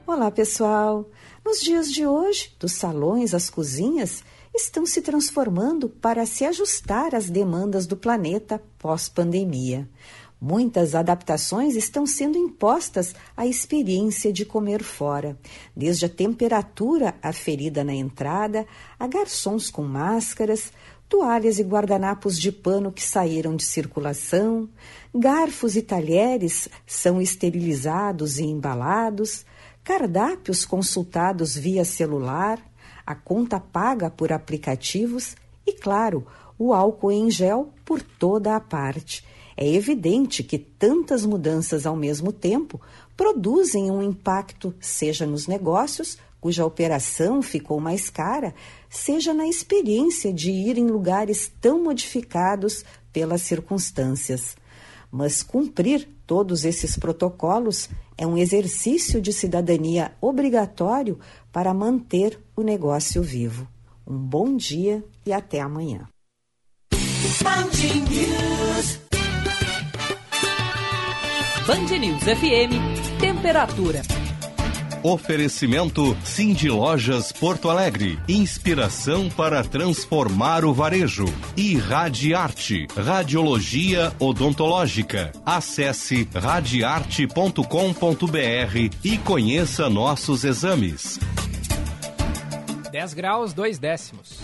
Olá, pessoal! Nos dias de hoje, dos salões às cozinhas estão se transformando para se ajustar às demandas do planeta pós-pandemia. Muitas adaptações estão sendo impostas à experiência de comer fora, desde a temperatura aferida na entrada, a garçons com máscaras, toalhas e guardanapos de pano que saíram de circulação, garfos e talheres são esterilizados e embalados, cardápios consultados via celular, a conta paga por aplicativos e, claro, o álcool em gel por toda a parte. É evidente que tantas mudanças ao mesmo tempo produzem um impacto, seja nos negócios, cuja operação ficou mais cara, seja na experiência de ir em lugares tão modificados pelas circunstâncias. Mas cumprir todos esses protocolos é um exercício de cidadania obrigatório para manter o negócio vivo. Um bom dia e até amanhã. Band News FM, temperatura. Oferecimento Cindy Lojas Porto Alegre. Inspiração para transformar o varejo. E Radiarte, Radiologia Odontológica. Acesse radiarte.com.br e conheça nossos exames. 10 graus, 2 décimos.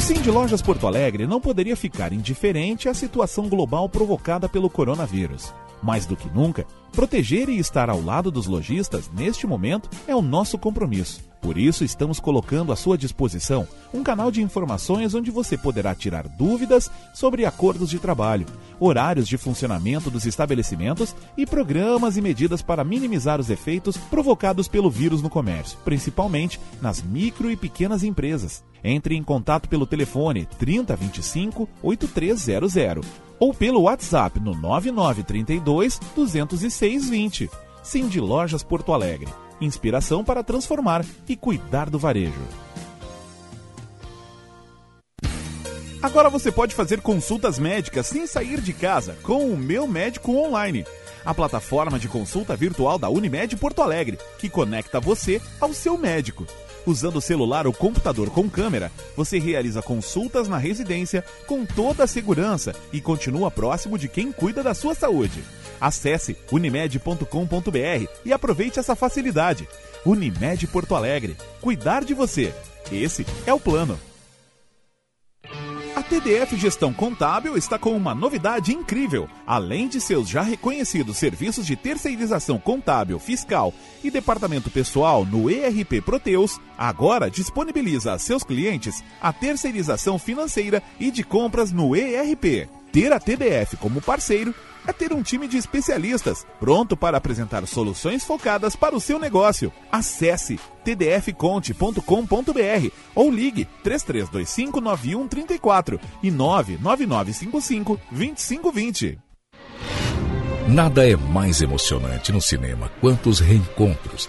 O Cindy Lojas Porto Alegre não poderia ficar indiferente à situação global provocada pelo coronavírus. Mais do que nunca, proteger e estar ao lado dos lojistas neste momento é o nosso compromisso. Por isso, estamos colocando à sua disposição um canal de informações onde você poderá tirar dúvidas sobre acordos de trabalho, horários de funcionamento dos estabelecimentos e programas e medidas para minimizar os efeitos provocados pelo vírus no comércio, principalmente nas micro e pequenas empresas. Entre em contato pelo telefone 3025 8300 ou pelo WhatsApp no 9932 206 20. Sim de Lojas Porto Alegre inspiração para transformar e cuidar do varejo. Agora você pode fazer consultas médicas sem sair de casa com o Meu Médico Online, a plataforma de consulta virtual da Unimed Porto Alegre, que conecta você ao seu médico. Usando celular ou computador com câmera, você realiza consultas na residência com toda a segurança e continua próximo de quem cuida da sua saúde. Acesse unimed.com.br e aproveite essa facilidade. Unimed Porto Alegre. Cuidar de você. Esse é o plano. TDF Gestão Contábil está com uma novidade incrível. Além de seus já reconhecidos serviços de terceirização contábil, fiscal e departamento pessoal no ERP Proteus, agora disponibiliza a seus clientes a terceirização financeira e de compras no ERP. Ter a TDF como parceiro é ter um time de especialistas pronto para apresentar soluções focadas para o seu negócio. Acesse tdfconte.com.br ou ligue 3325 9134 e 99955 2520. Nada é mais emocionante no cinema quanto os reencontros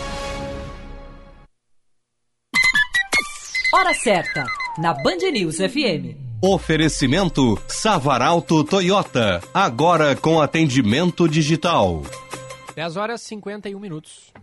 Hora certa, na Band News FM. Oferecimento Savaralto Toyota, agora com atendimento digital. 10 horas e 51 minutos.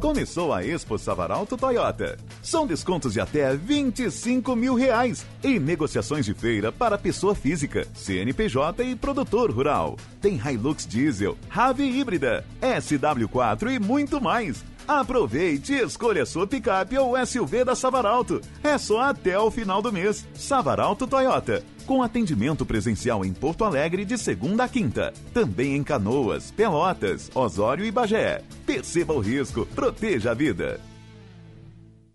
Começou a Expo Savaralto Toyota. São descontos de até 25 mil reais e negociações de feira para pessoa física, CNPJ e produtor rural. Tem Hilux Diesel, Rave híbrida, SW4 e muito mais. Aproveite e escolha sua picape ou SUV da Savaralto. É só até o final do mês. Savaralto Toyota. Com atendimento presencial em Porto Alegre de segunda a quinta. Também em Canoas, Pelotas, Osório e Bagé. Perceba o risco, proteja a vida.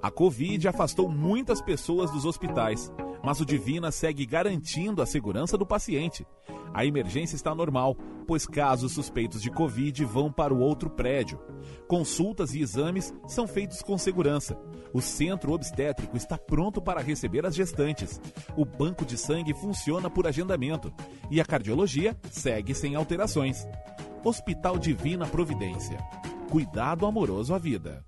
A Covid afastou muitas pessoas dos hospitais, mas o Divina segue garantindo a segurança do paciente. A emergência está normal, pois casos suspeitos de Covid vão para o outro prédio. Consultas e exames são feitos com segurança. O centro obstétrico está pronto para receber as gestantes. O banco de sangue funciona por agendamento. E a cardiologia segue sem alterações. Hospital Divina Providência. Cuidado amoroso à vida.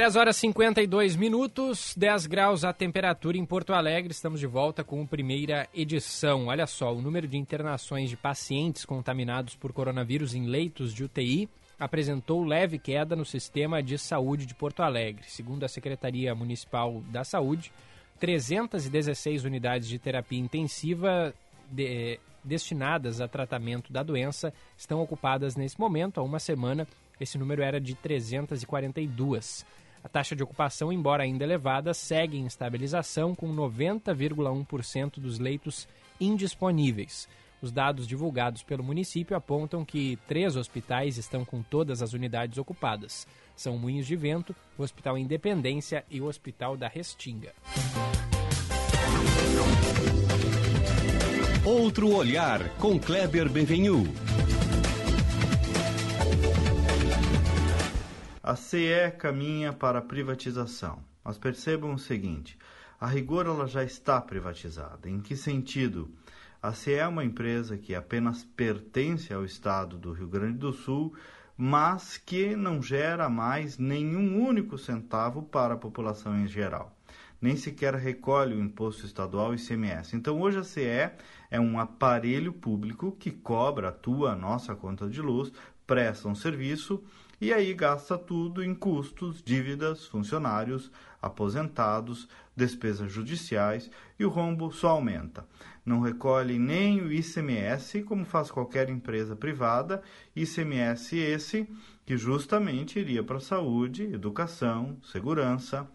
10 horas e 52 minutos, 10 graus a temperatura em Porto Alegre. Estamos de volta com a primeira edição. Olha só, o número de internações de pacientes contaminados por coronavírus em leitos de UTI apresentou leve queda no sistema de saúde de Porto Alegre. Segundo a Secretaria Municipal da Saúde, 316 unidades de terapia intensiva de, destinadas a tratamento da doença estão ocupadas nesse momento. Há uma semana, esse número era de 342. A taxa de ocupação, embora ainda elevada, segue em estabilização com 90,1% dos leitos indisponíveis. Os dados divulgados pelo município apontam que três hospitais estão com todas as unidades ocupadas. São Moinhos de Vento, o Hospital Independência e o Hospital da Restinga. Outro olhar com Kleber Benvenu. A CE caminha para a privatização. Mas percebam o seguinte: a rigor ela já está privatizada. Em que sentido? A CE é uma empresa que apenas pertence ao estado do Rio Grande do Sul, mas que não gera mais nenhum único centavo para a população em geral. Nem sequer recolhe o imposto estadual ICMS. Então, hoje a CE é um aparelho público que cobra a tua, a nossa conta de luz, presta um serviço e aí gasta tudo em custos, dívidas, funcionários, aposentados, despesas judiciais e o rombo só aumenta. Não recolhe nem o ICMS, como faz qualquer empresa privada, ICMS esse que justamente iria para saúde, educação, segurança.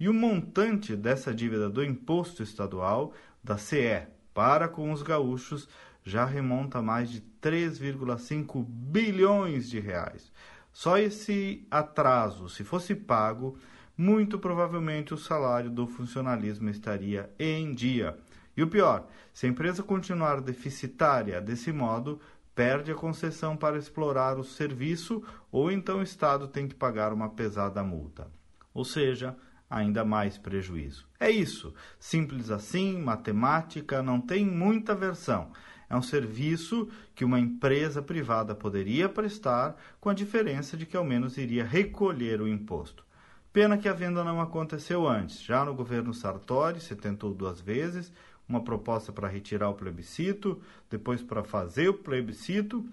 E o montante dessa dívida do imposto estadual, da CE, para com os gaúchos, já remonta a mais de 3,5 bilhões de reais. Só esse atraso, se fosse pago, muito provavelmente o salário do funcionalismo estaria em dia. E o pior, se a empresa continuar deficitária desse modo, perde a concessão para explorar o serviço ou então o Estado tem que pagar uma pesada multa. Ou seja, ainda mais prejuízo. É isso. Simples assim, matemática, não tem muita versão. É um serviço que uma empresa privada poderia prestar, com a diferença de que ao menos iria recolher o imposto. Pena que a venda não aconteceu antes. Já no governo Sartori, se tentou duas vezes, uma proposta para retirar o plebiscito, depois para fazer o plebiscito,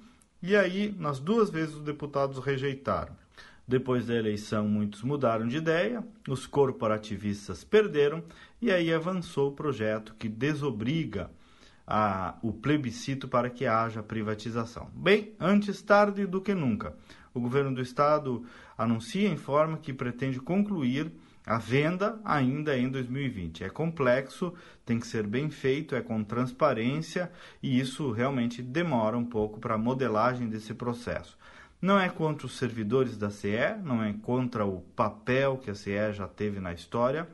e aí, nas duas vezes, os deputados rejeitaram. Depois da eleição, muitos mudaram de ideia, os corporativistas perderam, e aí avançou o projeto que desobriga a, o plebiscito para que haja privatização. Bem, antes tarde do que nunca. O governo do estado anuncia e informa que pretende concluir a venda ainda em 2020. É complexo, tem que ser bem feito, é com transparência e isso realmente demora um pouco para a modelagem desse processo. Não é contra os servidores da CE, não é contra o papel que a CE já teve na história,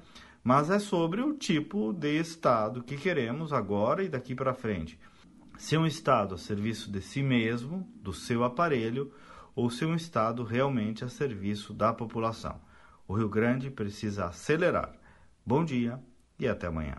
mas é sobre o tipo de Estado que queremos agora e daqui para frente. Se um Estado a serviço de si mesmo, do seu aparelho, ou se um Estado realmente a serviço da população. O Rio Grande precisa acelerar. Bom dia e até amanhã.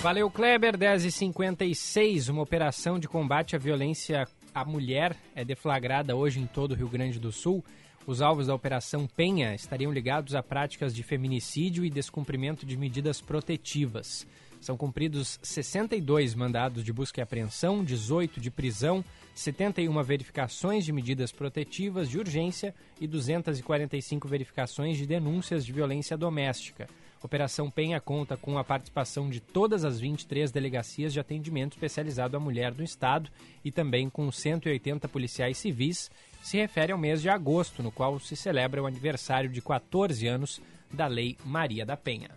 Valeu, Kleber. 10h56. Uma operação de combate à violência à mulher é deflagrada hoje em todo o Rio Grande do Sul. Os alvos da Operação Penha estariam ligados a práticas de feminicídio e descumprimento de medidas protetivas. São cumpridos 62 mandados de busca e apreensão, 18 de prisão, 71 verificações de medidas protetivas de urgência e 245 verificações de denúncias de violência doméstica. Operação Penha conta com a participação de todas as 23 delegacias de atendimento especializado à mulher do Estado e também com 180 policiais civis se refere ao mês de agosto, no qual se celebra o aniversário de 14 anos da Lei Maria da Penha.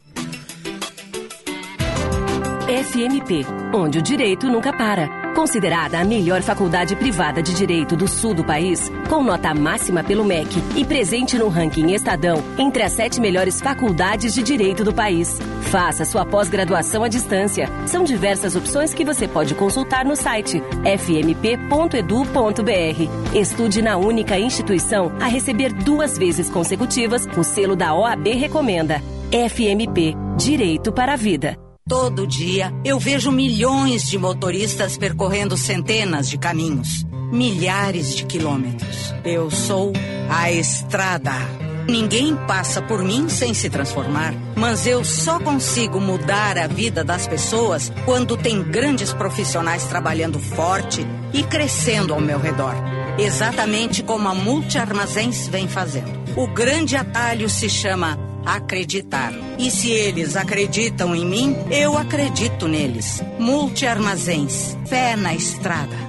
FMP, onde o direito nunca para. Considerada a melhor faculdade privada de direito do sul do país, com nota máxima pelo MEC e presente no ranking Estadão entre as sete melhores faculdades de direito do país. Faça sua pós-graduação à distância. São diversas opções que você pode consultar no site fmp.edu.br. Estude na única instituição a receber duas vezes consecutivas o selo da OAB Recomenda. FMP Direito para a Vida. Todo dia eu vejo milhões de motoristas percorrendo centenas de caminhos, milhares de quilômetros. Eu sou a estrada. Ninguém passa por mim sem se transformar, mas eu só consigo mudar a vida das pessoas quando tem grandes profissionais trabalhando forte e crescendo ao meu redor. Exatamente como a Multi Armazéns vem fazendo. O grande atalho se chama acreditar. E se eles acreditam em mim, eu acredito neles. Multi Armazéns. Fé na estrada.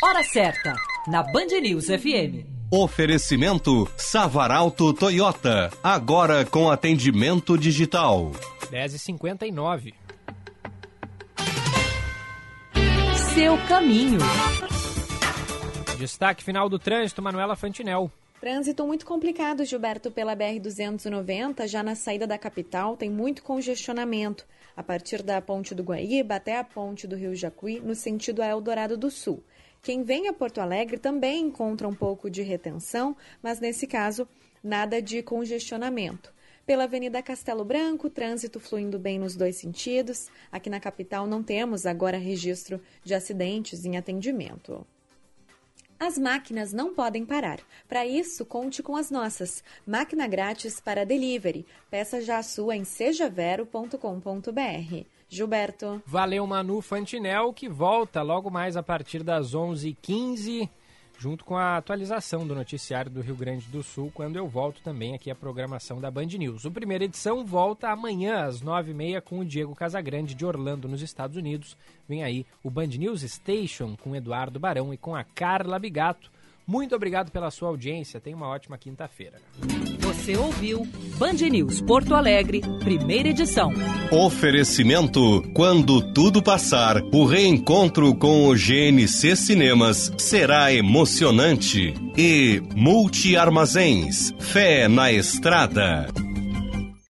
Hora certa, na Band News FM. Oferecimento Savaralto Toyota, agora com atendimento digital. 10h59. Seu caminho. Destaque final do trânsito, Manuela Fantinel. Trânsito muito complicado, Gilberto, pela BR-290, já na saída da capital, tem muito congestionamento. A partir da Ponte do Guaíba até a Ponte do Rio Jacuí, no sentido a Eldorado do Sul. Quem vem a Porto Alegre também encontra um pouco de retenção, mas nesse caso, nada de congestionamento. Pela Avenida Castelo Branco, trânsito fluindo bem nos dois sentidos. Aqui na capital não temos agora registro de acidentes em atendimento. As máquinas não podem parar. Para isso, conte com as nossas. Máquina grátis para delivery. Peça já a sua em sejavero.com.br. Gilberto. Valeu, Manu Fantinel, que volta logo mais a partir das 11h15, junto com a atualização do noticiário do Rio Grande do Sul, quando eu volto também aqui à programação da Band News. O primeira edição volta amanhã às 9h30 com o Diego Casagrande de Orlando, nos Estados Unidos. Vem aí o Band News Station com Eduardo Barão e com a Carla Bigato. Muito obrigado pela sua audiência. Tenha uma ótima quinta-feira. Você ouviu Band News Porto Alegre, primeira edição. Oferecimento: quando tudo passar, o reencontro com o GNC Cinemas será emocionante. E Multi Armazéns, fé na estrada.